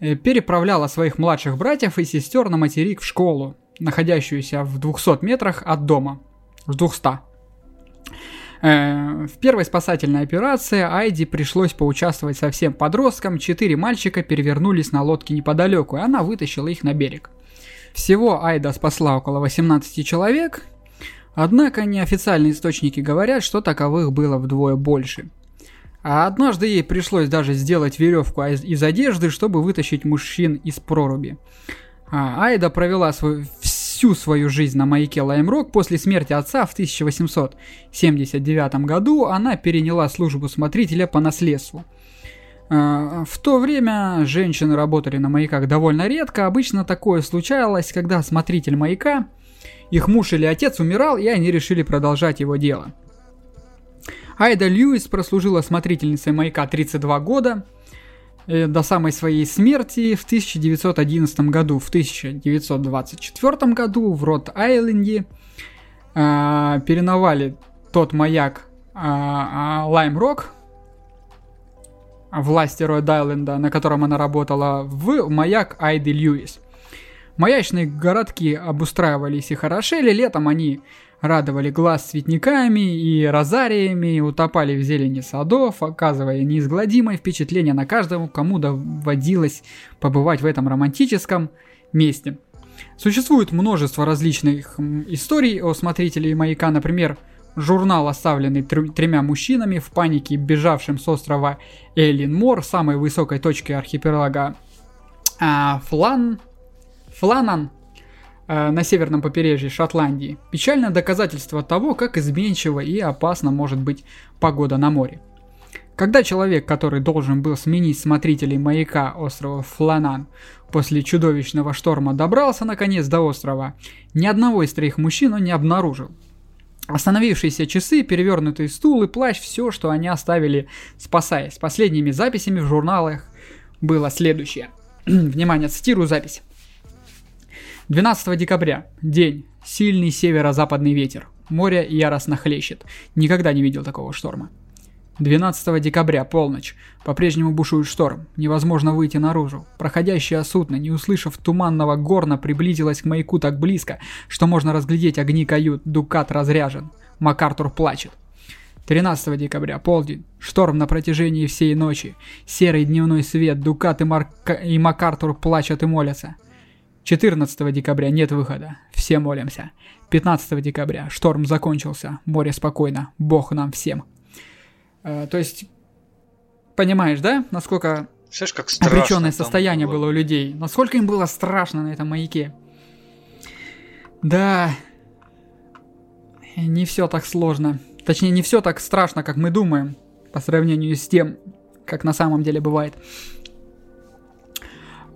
э, переправляла своих младших братьев и сестер на материк в школу, находящуюся в 200 метрах от дома. В 200. Э, в первой спасательной операции Айди пришлось поучаствовать совсем подросткам. Четыре мальчика перевернулись на лодке неподалеку, и она вытащила их на берег. Всего Айда спасла около 18 человек, однако неофициальные источники говорят, что таковых было вдвое больше. А однажды ей пришлось даже сделать веревку из одежды, чтобы вытащить мужчин из проруби. А Айда провела свою всю свою жизнь на маяке Лаймрок. После смерти отца в 1879 году она переняла службу смотрителя по наследству. А, в то время женщины работали на маяках довольно редко. Обычно такое случалось, когда смотритель маяка, их муж или отец умирал, и они решили продолжать его дело. Айда Льюис прослужила смотрительницей маяка 32 года – Э, до самой своей смерти в 1911 году. В 1924 году в Рот-Айленде э, переновали тот маяк Лайм э, Рок, власти Род-Айленда, на котором она работала, в маяк Айды Льюис. Маячные городки обустраивались и хорошели, летом они радовали глаз цветниками и розариями, утопали в зелени садов, оказывая неизгладимое впечатление на каждому, кому доводилось побывать в этом романтическом месте. Существует множество различных историй о смотрителе маяка, например, журнал, оставленный тремя мужчинами в панике, бежавшим с острова Эйлин Мор, самой высокой точки архипелага а, Флан, Фланан, Э, на северном побережье Шотландии. Печальное доказательство того, как изменчива и опасна может быть погода на море. Когда человек, который должен был сменить смотрителей маяка острова Фланан после чудовищного шторма добрался наконец до острова, ни одного из троих мужчин он не обнаружил. Остановившиеся часы, перевернутый стул и плащ – все, что они оставили, спасаясь. Последними записями в журналах было следующее. Внимание, цитирую запись. 12 декабря. День. Сильный северо-западный ветер. Море яростно хлещет. Никогда не видел такого шторма. 12 декабря, полночь. По-прежнему бушует шторм. Невозможно выйти наружу. Проходящее судно, не услышав туманного горна, приблизилось к маяку так близко, что можно разглядеть огни кают. Дукат разряжен. МакАртур плачет. 13 декабря, полдень. Шторм на протяжении всей ночи. Серый дневной свет. Дукат и, Марк... и МакАртур плачут и молятся. 14 декабря нет выхода. Все молимся. 15 декабря шторм закончился. Море спокойно. Бог нам всем. Э, то есть, понимаешь, да, насколько Слышь, как обреченное состояние было. было у людей? Насколько им было страшно на этом маяке? Да, не все так сложно. Точнее, не все так страшно, как мы думаем, по сравнению с тем, как на самом деле бывает.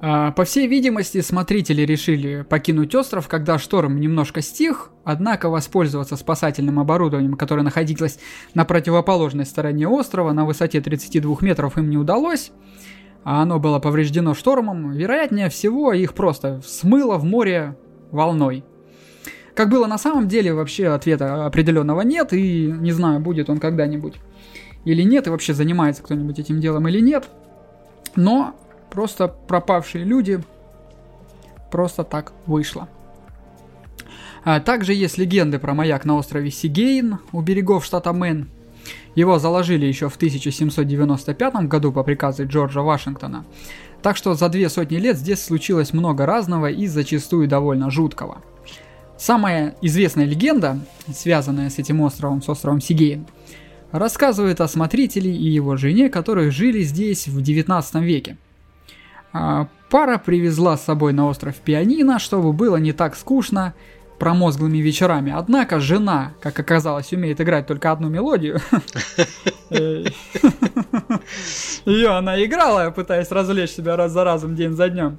А, по всей видимости, смотрители решили покинуть остров, когда шторм немножко стих, однако воспользоваться спасательным оборудованием, которое находилось на противоположной стороне острова на высоте 32 метров, им не удалось, а оно было повреждено штормом, вероятнее всего их просто смыло в море волной. Как было на самом деле, вообще ответа определенного нет, и не знаю, будет он когда-нибудь или нет, и вообще занимается кто-нибудь этим делом или нет. Но Просто пропавшие люди. Просто так вышло. А также есть легенды про маяк на острове Сигейн у берегов штата Мэн. Его заложили еще в 1795 году по приказу Джорджа Вашингтона. Так что за две сотни лет здесь случилось много разного и зачастую довольно жуткого. Самая известная легенда, связанная с этим островом, с островом Сигейн, рассказывает о смотрителе и его жене, которые жили здесь в 19 веке. А, пара привезла с собой на остров пианино, чтобы было не так скучно промозглыми вечерами. Однако жена, как оказалось, умеет играть только одну мелодию. Ее она играла, пытаясь развлечь себя раз за разом, день за днем.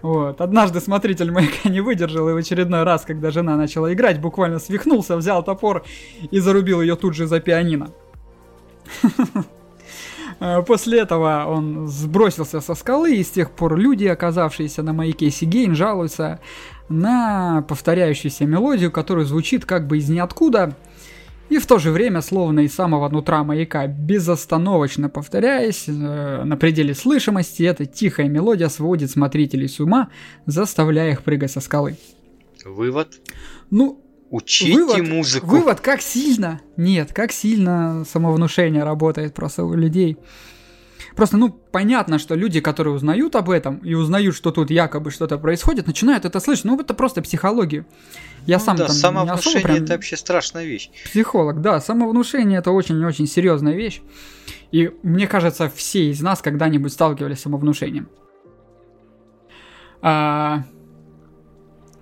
Вот. Однажды смотритель маяка не выдержал, и в очередной раз, когда жена начала играть, буквально свихнулся, взял топор и зарубил ее тут же за пианино. Э, после этого он сбросился со скалы, и с тех пор люди, оказавшиеся на маяке Сигейн, жалуются на повторяющуюся мелодию, которая звучит как бы из ниоткуда, и в то же время, словно из самого нутра маяка, безостановочно повторяясь, э, на пределе слышимости, эта тихая мелодия сводит смотрителей с ума, заставляя их прыгать со скалы. Вывод? Ну, Учите вывод, музыку. Вывод, как сильно, нет, как сильно самовнушение работает просто у людей. Просто, ну, понятно, что люди, которые узнают об этом и узнают, что тут якобы что-то происходит, начинают это слышать. Ну, это просто психология. Я ну, сам да, там самовнушение не прям... это вообще страшная вещь. Психолог, да, самовнушение это очень-очень серьезная вещь. И мне кажется, все из нас когда-нибудь сталкивались с самовнушением. А,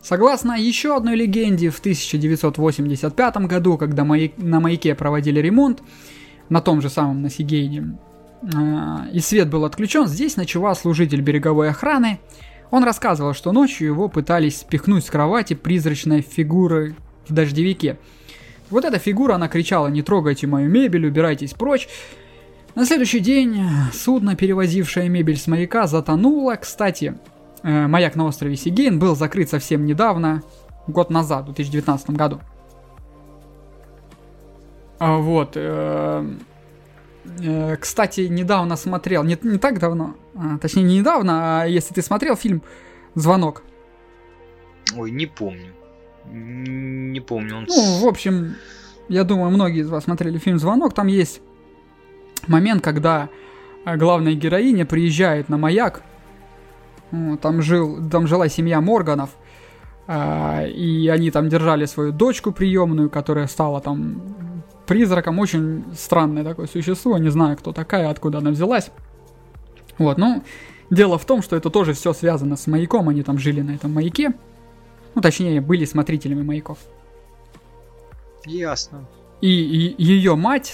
Согласно еще одной легенде, в 1985 году, когда маяк, на маяке проводили ремонт, на том же самом Насигейне, э, и свет был отключен, здесь ночевал служитель береговой охраны. Он рассказывал, что ночью его пытались спихнуть с кровати призрачной фигурой в дождевике. Вот эта фигура, она кричала, не трогайте мою мебель, убирайтесь прочь. На следующий день судно, перевозившее мебель с маяка, затонуло. Кстати, Э, маяк на острове Сигейн был закрыт совсем недавно, год назад, в 2019 году. А, вот. Э, э, кстати, недавно смотрел, не, не так давно, а, точнее не недавно, а если ты смотрел фильм «Звонок». Ой, не помню. Не помню. Он... Ну, в общем, я думаю, многие из вас смотрели фильм «Звонок». Там есть момент, когда главная героиня приезжает на маяк там, жил, там жила семья Морганов, а, и они там держали свою дочку приемную, которая стала там призраком. Очень странное такое существо, не знаю, кто такая, откуда она взялась. Вот, ну, дело в том, что это тоже все связано с маяком, они там жили на этом маяке. Ну, точнее, были смотрителями маяков. Ясно. И, и ее мать,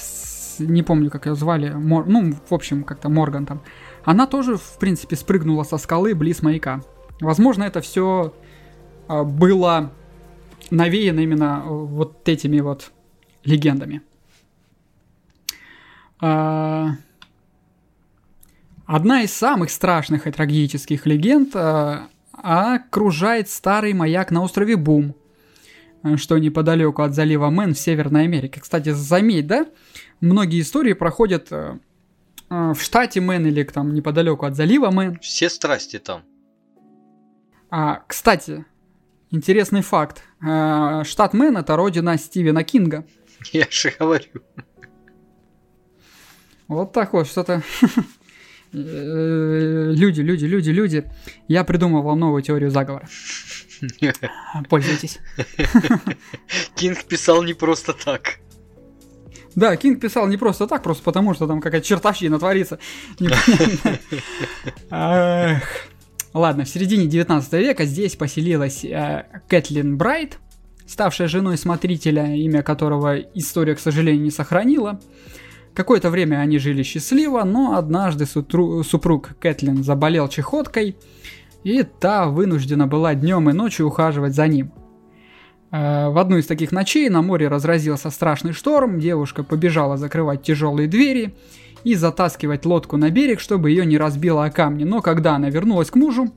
не помню, как ее звали, Мор, ну, в общем, как-то Морган там, она тоже, в принципе, спрыгнула со скалы близ маяка. Возможно, это все а, было навеяно именно э, вот этими вот легендами. А, одна из самых страшных и трагических легенд а, окружает старый маяк на острове Бум, что неподалеку от залива Мэн в Северной Америке. Кстати, заметь, да, многие истории проходят э, в штате Мэн или там неподалеку от залива Мэн. Все страсти там. А, кстати, интересный факт. А, штат Мэн это родина Стивена Кинга. Я же говорю. Вот так вот, что-то... Э, люди, люди, люди, люди. Я придумал вам новую теорию заговора. Пользуйтесь. Кинг писал не просто так. Да, Кинг писал не просто так, просто потому, что там какая-то чертовщина творится. Ладно, в середине 19 века здесь поселилась э, Кэтлин Брайт, ставшая женой смотрителя, имя которого история, к сожалению, не сохранила. Какое-то время они жили счастливо, но однажды супруг Кэтлин заболел чехоткой, и та вынуждена была днем и ночью ухаживать за ним. Э, в одну из таких ночей на море разразился страшный шторм, девушка побежала закрывать тяжелые двери и затаскивать лодку на берег, чтобы ее не разбило о камни. Но когда она вернулась к мужу,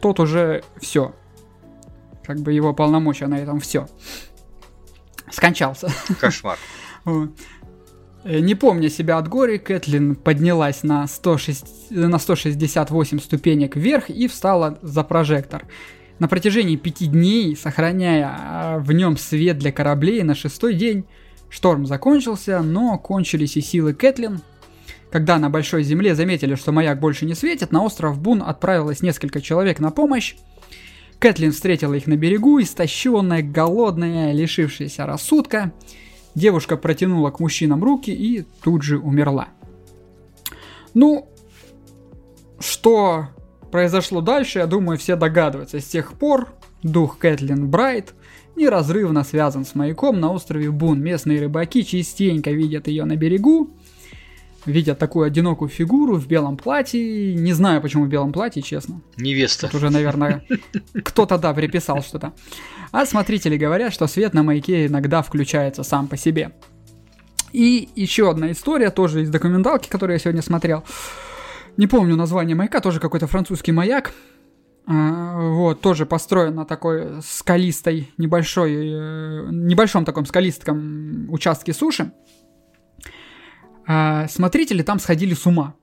тот уже все. Как бы его полномочия на этом все. Скончался. Кошмар. Э, не помня себя от горя, Кэтлин поднялась на, 106, на 168 ступенек вверх и встала за прожектор. На протяжении пяти дней, сохраняя а, в нем свет для кораблей, на шестой день шторм закончился, но кончились и силы Кэтлин. Когда на Большой Земле заметили, что маяк больше не светит, на остров Бун отправилось несколько человек на помощь. Кэтлин встретила их на берегу, истощенная, голодная, лишившаяся рассудка. Девушка протянула к мужчинам руки и тут же умерла. Ну, что произошло дальше, я думаю, все догадываются. С тех пор дух Кэтлин Брайт неразрывно связан с маяком на острове Бун. Местные рыбаки частенько видят ее на берегу, видят такую одинокую фигуру в белом платье. Не знаю, почему в белом платье, честно. Невеста. Тут уже, наверное, кто-то, да, приписал что-то. А смотрители говорят, что свет на маяке иногда включается сам по себе. И еще одна история, тоже из документалки, которую я сегодня смотрел. Не помню название маяка, тоже какой-то французский маяк. А, вот, тоже построен на такой скалистой, небольшой, э, небольшом таком скалистском участке суши а, смотрители там сходили с ума.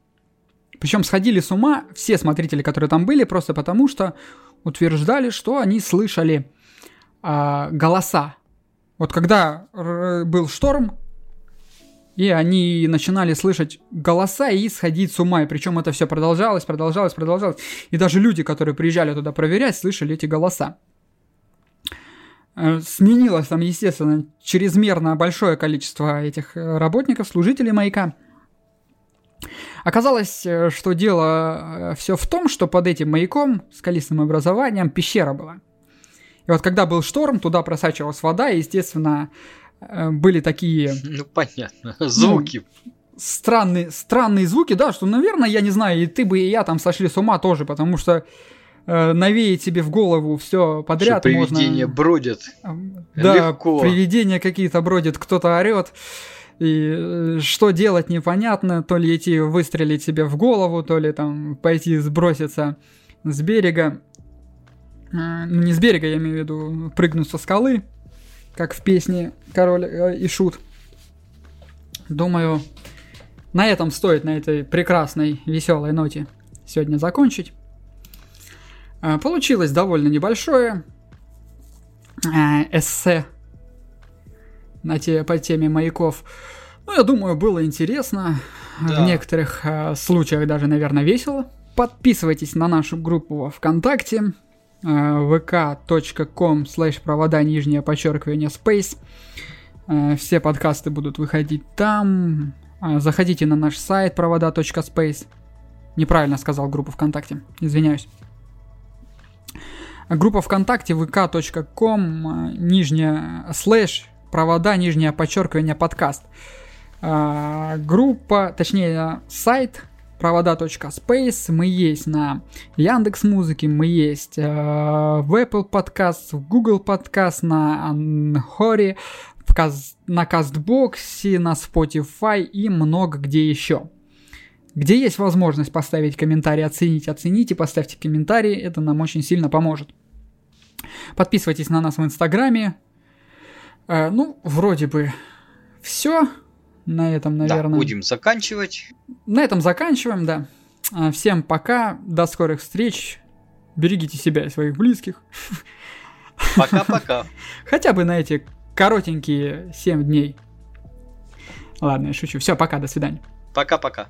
Причем сходили с ума все смотрители, которые там были, просто потому что утверждали, что они слышали а, голоса. Вот когда был шторм, и они начинали слышать голоса и сходить с ума. И причем это все продолжалось, продолжалось, продолжалось. И даже люди, которые приезжали туда проверять, слышали эти голоса. Э, сменилось там, естественно, чрезмерно большое количество этих э, работников, служителей маяка. Оказалось, э, что дело все в том, что под этим маяком, скалистым образованием, пещера была. И вот когда был шторм, туда просачивалась вода, и, естественно, были такие... Ну, понятно, звуки. Ну, странные, странные звуки, да, что, наверное, я не знаю, и ты бы, и я там сошли с ума тоже, потому что э, навеять себе в голову все подряд. Что привидения можно... бродят. Да, Легко. привидения какие-то бродят, кто-то орет. И э, что делать непонятно, то ли идти выстрелить себе в голову, то ли там пойти сброситься с берега. Э, ну, не с берега, я имею в виду, прыгнуть со скалы, как в песне Король э, и Шут. Думаю, на этом стоит, на этой прекрасной, веселой ноте сегодня закончить. А, получилось довольно небольшое э, эссе на те, по теме маяков. Ну, я думаю, было интересно. Да. В некоторых э, случаях даже, наверное, весело. Подписывайтесь на нашу группу ВКонтакте vk.com слэш провода нижнее подчеркивание space. Э, все подкасты будут выходить там. Э, заходите на наш сайт провода.space. Неправильно сказал группу ВКонтакте. Извиняюсь. Группа ВКонтакте vk.com, э, нижняя слэш, провода, нижнее подчеркивание, подкаст. Группа, точнее сайт провода.space. Мы есть на Яндекс Музыке, мы есть э, в Apple Podcast, в Google Podcast, на Анхоре, в Каз... на Кастбоксе, на Spotify и много где еще. Где есть возможность поставить комментарий, оценить, оцените, поставьте комментарий, это нам очень сильно поможет. Подписывайтесь на нас в Инстаграме. Э, ну, вроде бы все. На этом, наверное. Да, будем заканчивать. На этом заканчиваем, да. Э, всем пока, до скорых встреч. Берегите себя и своих близких. Пока-пока. Хотя бы на эти коротенькие 7 дней. Ладно, я шучу. Все, пока, до свидания. Пока-пока.